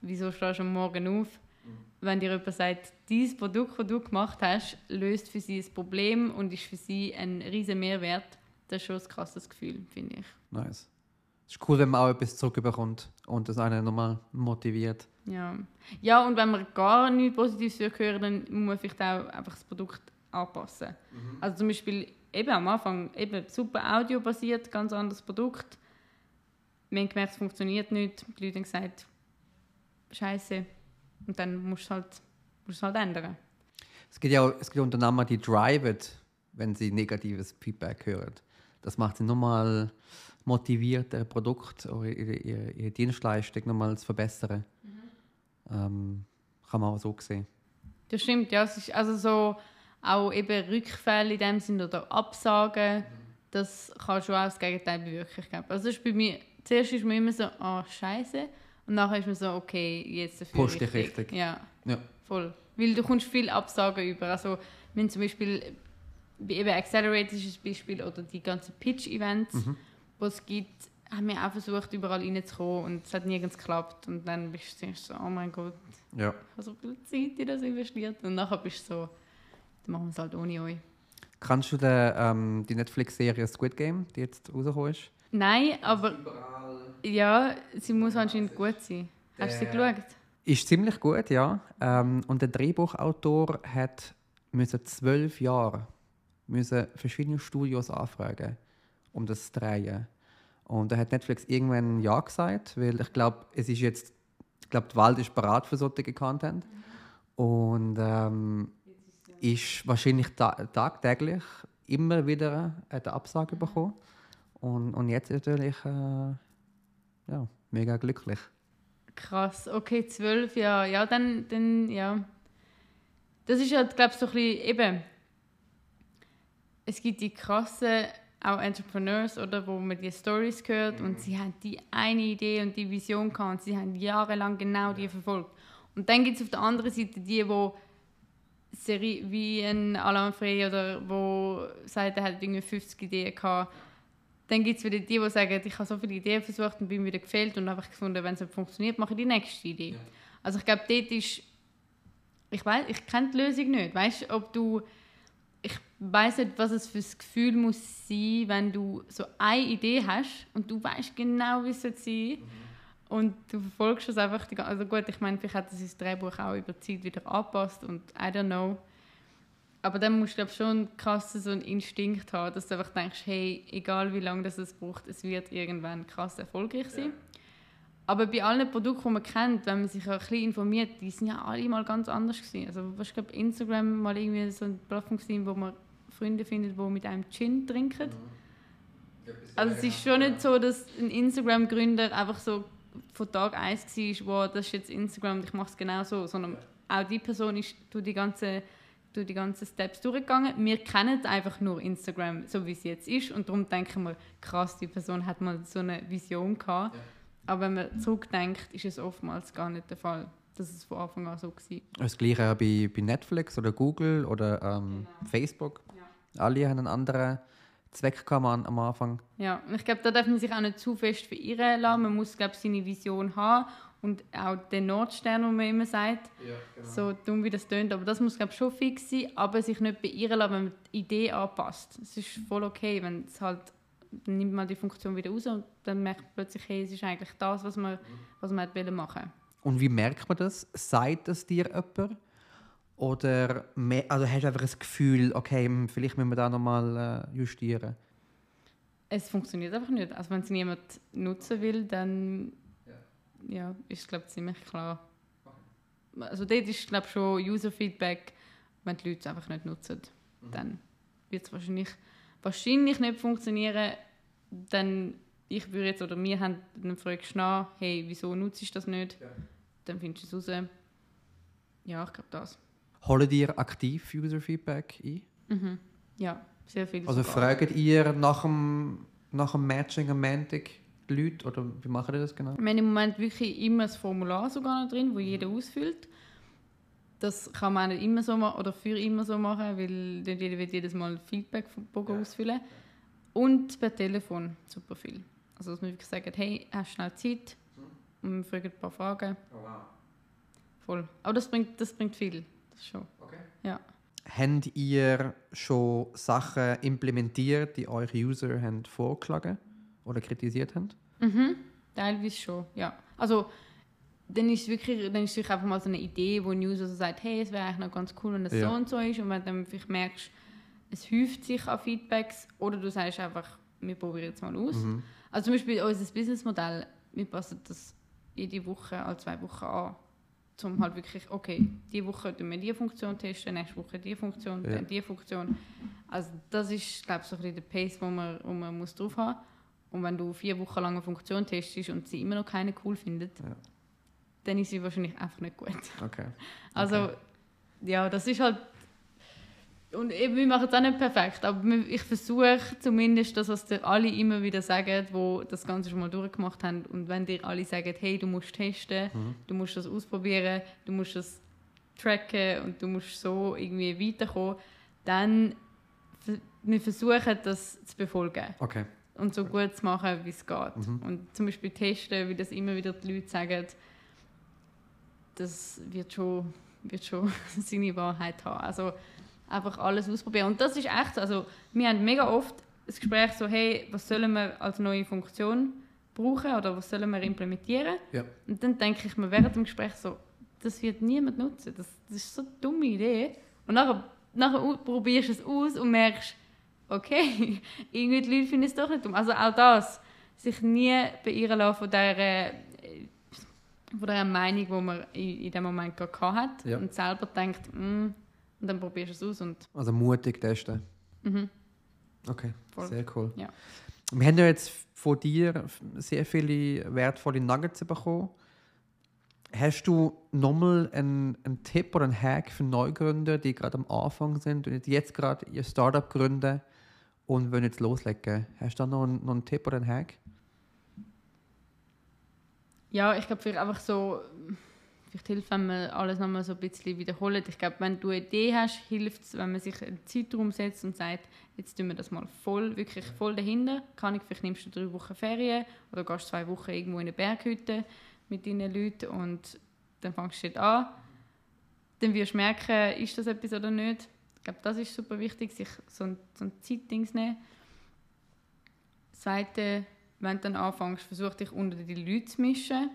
wieso stehst du am Morgen auf, mhm. wenn dir jemand sagt, dieses Produkt, das du gemacht hast, löst für sie ein Problem und ist für sie ein riesen Mehrwert, das ist schon ein krasses Gefühl, finde ich. Nice. Es ist cool, wenn man auch etwas zurückbekommt und das einen nochmal motiviert. Ja. ja, und wenn man gar nichts Positives hören dann muss man vielleicht auch einfach das Produkt anpassen. Mhm. Also zum Beispiel eben am Anfang eben super audiobasiert, ganz anderes Produkt. Wir haben gemerkt, es funktioniert nicht. Die Leute haben gesagt, Scheiße. Und dann musst du halt, musst es halt ändern. Es gibt ja auch, es gibt Unternehmer, die driven, wenn sie negatives Feedback hören. Das macht sie nochmal motiviert, ihr Produkt oder ihre, ihre, ihre Dienstleistung nochmal zu verbessern. Ähm, kann man auch so sehen. Das stimmt, ja. Es ist also so auch eben Rückfälle in dem Sinne oder Absagen, das kann schon auch das Gegenteil bewirken. Also ist bei mir, zuerst ist man immer so, ah, oh, scheiße. Und nachher ist man so, okay, jetzt dafür Post dich richtig. Ja, ja, voll. Weil du kommst viel Absagen über. Also, wenn zum Beispiel, eben Accelerate ist ein Beispiel, oder die ganzen Pitch-Events, mhm. Wo es gibt, haben wir auch versucht, überall reinzukommen und es hat nirgends geklappt. Und dann bist du so, oh mein Gott, Ja. ich habe so viel Zeit in das investiert. Und nachher bist du so, dann machen wir es halt ohne euch. Kannst du den, ähm, die Netflix-Serie Squid Game, die jetzt rausgekommen ist? Nein, aber ja, sie muss anscheinend gut sein. Hast du sie geschaut? Ist ziemlich gut, ja. Ähm, und der Drehbuchautor hat müssen zwölf Jahre müssen verschiedene Studios anfragen, um das zu drehen. Und da hat Netflix irgendwann ja gesagt, weil ich glaube, es ist jetzt, ich glaube, die Welt ist bereit für solche Content und ähm, ist wahrscheinlich ta tagtäglich immer wieder eine Absage bekommen. Und, und jetzt natürlich äh, ja, mega glücklich. Krass, okay, zwölf Jahre. Ja, dann, dann, ja. Das ist halt, glaube ich, so ein bisschen eben. Es gibt die krassen auch Entrepreneurs, oder, wo man die Stories hört und sie haben die eine Idee und die Vision gehabt und sie haben jahrelang genau die verfolgt. Und dann gibt es auf der anderen Seite die, wo Serie wie ein Alain Frey oder wo sagt, er hat irgendwie 50 Ideen gehabt. Dann gibt es wieder die, die sagen, ich habe so viele Ideen versucht und bin wieder gefällt und einfach gefunden, wenn es nicht funktioniert, mache ich die nächste Idee. Also ich glaube, dort ist, ich weiß, ich kenne die Lösung nicht. Weißt du, ob du, weiß nicht, was es für ein Gefühl muss sein, wenn du so eine Idee hast und du weißt genau, wie es sein soll und du verfolgst es einfach. Die, ganze- also gut, ich meine, vielleicht hat das Drehbuch auch über die Zeit wieder angepasst und I don't know. Aber dann musst du glaub, schon krass so einen Instinkt haben, dass du einfach denkst, hey, egal wie lange das es braucht, es wird irgendwann krass erfolgreich sein. Aber bei allen Produkten, die man kennt, wenn man sich ein bisschen informiert, die sind ja alle mal ganz anders gewesen. Also was ich glaube, Instagram mal irgendwie so eine Plattform gewesen, wo man Freunde findet, die mit einem Gin trinken. Also es ist schon nicht so, dass ein Instagram-Gründer einfach so von Tag 1 war, wow, das ist jetzt Instagram und ich mache es genau so, sondern auch die Person ist durch die ganzen durch die ganzen Steps durchgegangen. Wir kennen einfach nur Instagram, so wie es jetzt ist und darum denken wir, krass, die Person hat mal so eine Vision gehabt. Aber wenn man zurückdenkt, ist es oftmals gar nicht der Fall, dass es von Anfang an so war. Das gleiche auch bei, bei Netflix oder Google oder ähm, Facebook. Alle haben einen anderen Zweck gehabt am, Anfang. Ja, und ich glaube, da darf man sich auch nicht zu fest verirren lassen. Man muss, glaube seine Vision haben und auch den Nordstern, den man immer sagt, so dumm wie das tönt, aber das muss, glaube schon fix sein, aber sich nicht beirren lassen, wenn man die Idee anpasst. Es ist voll okay, wenn es halt, dann nimmt man die Funktion wieder raus und dann merkt man plötzlich, hey, es ist eigentlich das, was man, was man wollte machen. Und wie merkt man das? Sagt das dir jemand? Oder me- also hast du einfach das Gefühl, okay, hm, vielleicht müssen wir da nochmal äh, justieren? Es funktioniert einfach nicht. Also wenn es niemand nutzen will, dann ja. ist es glaube ich ziemlich klar. Also dort ist glaube ich schon User-Feedback, wenn die Leute es einfach nicht nutzen, dann wird es wahrscheinlich, wahrscheinlich nicht funktionieren. Dann, ich würde jetzt, oder wir haben, dann fragst nach, hey, wieso nutzt du das nicht? Dann findest du es raus. Ja, ich glaube das. Holen dir aktiv User-Feedback ein? Ja, sehr viel Also sogar. fragt ihr nach dem, nach dem Matching am Montag die Leute? Oder wie machen ihr das genau? Wir haben im Moment wirklich immer das Formular sogar noch drin, wo jeder ausfüllt. Das kann man nicht immer so machen oder für immer so machen, weil dann jeder wird jedes Mal Feedback vom Bogen ausfüllen. Und per Telefon super viel. Also dass man wirklich sagt, hey, hast du schnell Zeit? Und wir fragen ein paar Fragen. Voll. Aber das bringt, das bringt viel. Schon. Ja. Habt ihr schon Sachen implementiert, die eure User haben vorgeschlagen oder kritisiert haben? Mhm, teilweise schon, ja. Also, dann ist es wirklich, dann ist es einfach mal so eine Idee, wo ein User so sagt, hey, es wäre eigentlich noch ganz cool, wenn das Ja. so und so ist. Und wenn du dann vielleicht merkst, es häuft sich an Feedbacks oder du sagst einfach, wir probieren jetzt mal aus. Also zum Beispiel unser Businessmodell, wir passen das jede Woche, alle zwei Wochen an. Um halt wirklich, okay, diese Woche tun wir diese Funktion testen, nächste Woche diese Funktion, Ja. dann diese Funktion. Also das ist, glaube ich, so ein bisschen der Pace, wo man, wo man muss drauf haben Und wenn du vier Wochen lang eine Funktion testest und sie immer noch keine cool findet, Ja. dann ist sie wahrscheinlich einfach nicht gut. Okay. Also, ja, das ist halt. Und eben, wir machen es auch nicht perfekt, aber ich versuche zumindest das, was dir alle immer wieder sagen, wo das Ganze schon mal durchgemacht haben. Und wenn dir alle sagen, hey, du musst testen, du musst das ausprobieren, du musst das tracken und du musst so irgendwie weiterkommen, dann wir versuchen das zu befolgen. Okay. und so gut zu machen, wie es geht. Mhm. Und zum Beispiel testen, wie das immer wieder die Leute sagen, das wird schon, wird schon (laughs) seine Wahrheit haben. Also einfach alles ausprobieren. Und das ist echt so. Also, wir haben mega oft das Gespräch so, hey, was sollen wir als neue Funktion brauchen oder was sollen wir implementieren? Ja. Und dann denke ich mir während dem Gespräch so, das wird niemand nutzen. Das, das ist so eine dumme Idee. Und nachher, nachher probierst du es aus und merkst, okay, (laughs) irgendwie die Leute finden es doch nicht dumm. Also auch das, sich nie beirren lassen von dieser, äh, von dieser Meinung, die man in, in dem Moment gerade hat ja. und selber denkt, mm, und dann probierst du es aus. Und also mutig testen. Mhm. Okay, Voll. sehr cool. Ja. Wir haben ja jetzt von dir sehr viele wertvolle Nuggets bekommen. Hast du nochmal einen, einen Tipp oder einen Hack für Neugründer, die gerade am Anfang sind und jetzt gerade ihr Startup gründen und wollen jetzt loslegen? Hast du da noch einen, noch einen Tipp oder einen Hack? Ja, ich glaube, einfach so Vielleicht hilft, wenn man alles nochmal so ein bisschen wiederholt. Ich glaube, wenn du eine Idee hast, hilft es, wenn man sich einen Zeitraum setzt und sagt, jetzt tun wir das mal voll, wirklich voll dahinter. Kann ich, vielleicht nimmst du drei Wochen Ferien oder gehst zwei Wochen irgendwo in eine Berghütte mit deinen Leuten und dann fängst du dort an. Dann wirst du merken, ist das etwas oder nicht. Ich glaube, das ist super wichtig, sich so ein, so ein Zeitding zu nehmen. Das Zweite, wenn du dann anfängst, versuch dich unter die Leute zu mischen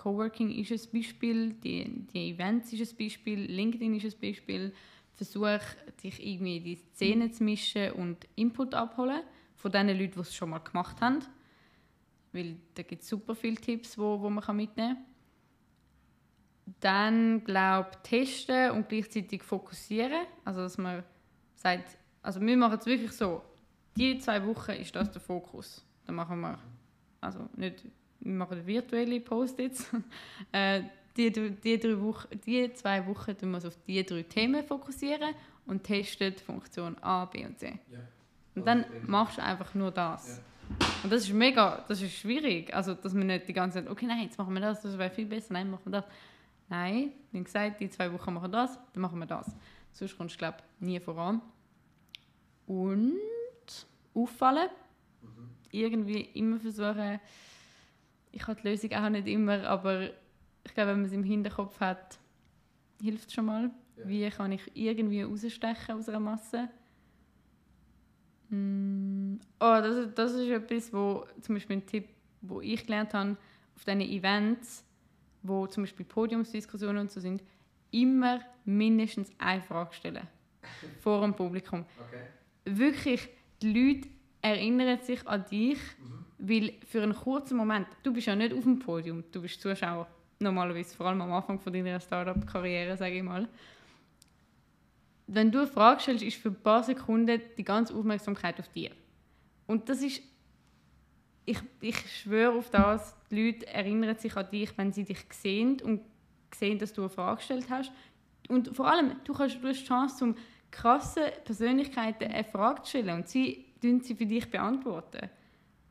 Coworking ist ein Beispiel, die, die Events ist ein Beispiel, LinkedIn ist ein Beispiel. Versuch, dich irgendwie in die Szene zu mischen und Input abholen von den Leuten, die es schon mal gemacht haben. Weil da gibt es super viele Tipps, wo, wo man mitnehmen kann. Dann, glaube ich, testen und gleichzeitig fokussieren. Also, dass man sagt, also wir machen es wirklich so, die zwei Wochen ist das der Fokus. Dann machen wir, also nicht wir machen virtuelle Post-its. (laughs) äh, die, die, drei Wochen, die zwei Wochen tun wir uns auf diese drei Themen fokussieren und testen Funktion A, B und C. Ja. Und dann machst du einfach nur das. Ja. Und das ist mega, das ist schwierig. Also, dass man nicht die ganze Zeit, okay, nein, jetzt machen wir das, das wäre viel besser, nein, machen wir das. Nein, wie gesagt, die zwei Wochen machen wir das, dann machen wir das. Sonst kommst du, glaube ich, nie voran. Und auffallen. Mhm. Irgendwie immer versuchen, ich habe die Lösung auch nicht immer, aber ich glaube, wenn man es im Hinterkopf hat, hilft es schon mal. Ja. Wie kann ich irgendwie rausstechen aus einer Masse? Mm. Oh, das, das ist etwas, wo zum Beispiel ein Tipp, wo ich gelernt habe, auf diesen Events, wo zum Beispiel Podiumsdiskussionen und so sind, immer mindestens eine Frage stellen (laughs) vor dem Publikum. Okay. Wirklich, die Leute erinnern sich an dich mhm weil für einen kurzen Moment, du bist ja nicht auf dem Podium, du bist Zuschauer, normalerweise vor allem am Anfang von deiner Startup-Karriere, sage ich mal. Wenn du eine Frage stellst, ist für ein paar Sekunden die ganze Aufmerksamkeit auf dir. Und das ist, ich, ich schwöre auf das, die Leute erinnern sich an dich, wenn sie dich sehen und sehen, dass du eine Frage gestellt hast. Und vor allem, du, kannst, du hast die Chance, um krassen Persönlichkeiten eine Frage zu stellen und sie sie für dich beantworten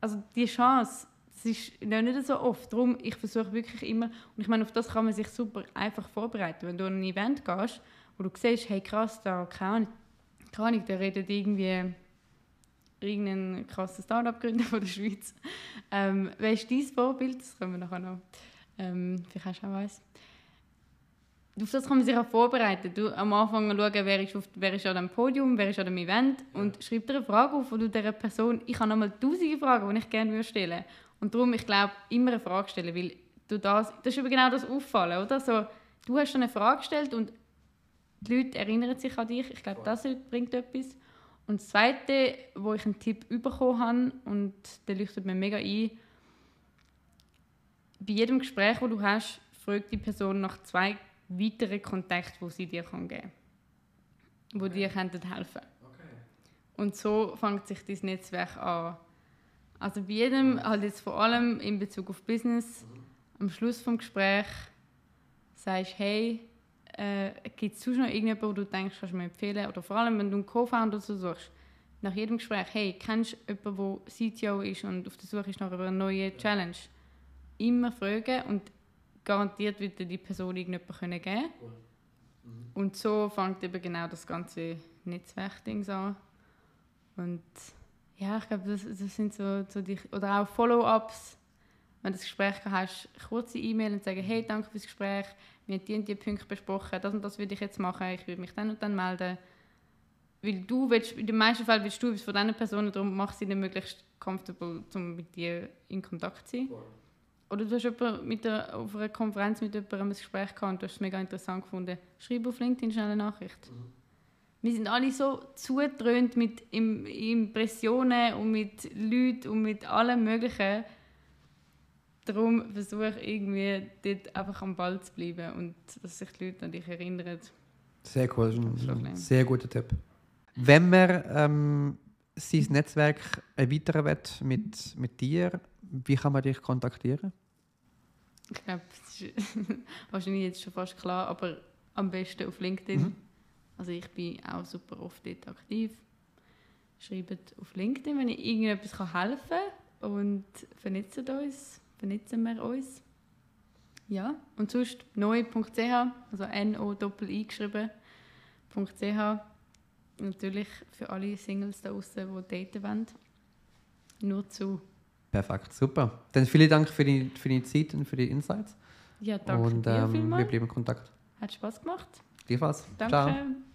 also die Chance, das ist nicht so oft. Darum, ich versuche wirklich immer, und ich meine, auf das kann man sich super einfach vorbereiten. Wenn du an ein Event gehst, wo du siehst, hey krass, da, keine Ahnung, der redet irgendwie irgendein krasses Start-up-Gründer von der Schweiz. Ähm, wer ist dein Vorbild? Das können wir nachher noch. Ähm, vielleicht hast du auch eins auf das kann man sich auch vorbereiten. Du am Anfang schauen, wer ist, auf, wer ist an dem Podium, wer ist an dem Event und ja. schreib dir eine Frage auf, wo du dieser Person, ich habe nochmal tausende Fragen, die ich gerne stellen würde. Und darum, ich glaube, immer eine Frage stellen, weil du das, das ist aber genau das Auffallen, oder? So, du hast eine Frage gestellt und die Leute erinnern sich an dich. Ich glaube, das bringt etwas. Und das Zweite, wo ich einen Tipp bekommen habe, und der leuchtet mir mega ein, bei jedem Gespräch, das du hast, fragt die Person nach zwei weitere Kontakte, die sie dir geben kann, die okay. dir helfen können. Okay. Und so fängt sich dein Netzwerk an. Also bei jedem, mhm. halt jetzt vor allem in Bezug auf Business, mhm. am Schluss des Gesprächs sagst, hey, äh, gibt es sonst noch irgendjemanden, wo du denkst, kannst du mir empfehlen? Oder vor allem, wenn du einen Co-Founder so suchst, nach jedem Gespräch, hey, kennst du jemanden, der CTO ist und auf der Suche ist nach einer neuen Challenge? Immer fragen und garantiert wird dir die Person irgendjemand geben können. Mhm. Und so fängt eben genau das ganze Netzwerkding an. Und Ja, ich glaube, das, das sind so, so die, oder auch Follow-ups, wenn du das Gespräch hast, kurze E-Mail und sagen, hey, danke fürs Gespräch, wir haben die und die Punkte besprochen, das und das würde ich jetzt machen, ich würde mich dann und dann melden. Weil du willst, in den meisten Fällen willst du etwas von diesen Personen, darum mach sie dann möglichst comfortable, um mit dir in Kontakt zu sein. Oder du hast jemand mit der, auf einer Konferenz mit jemandem ein Gespräch gehabt und du hast es mega interessant gefunden. Schreib auf LinkedIn schnell eine Nachricht. Mhm. Wir sind alle so zugetrönt mit Impressionen und mit Leuten und mit allem Möglichen. Darum versuche ich irgendwie dort einfach am Ball zu bleiben und dass sich die Leute an dich erinnern. Sehr cool, das ist ein sehr guter Tipp. Wenn man ähm, sein Netzwerk erweitern will mit, mit dir, wie kann man dich kontaktieren? Ich glaube, das ist wahrscheinlich jetzt schon fast klar, aber am besten auf LinkedIn. Mhm. Also ich bin auch super oft dort aktiv. Schreibt auf LinkedIn, wenn ich irgendetwas helfen kann und vernetzen uns, vernetzen wir uns. Ja, und sonst neu.ch, also N-O-I geschrieben, .ch. Natürlich für alle Singles da draußen, die daten wollen. Nur zu. Perfekt, super. Dann vielen Dank für die, für die Zeit und für die Insights. Ja, danke und, dir ähm, wir bleiben in Kontakt. Hat Spaß gemacht. Gleichfalls. Danke. Ciao.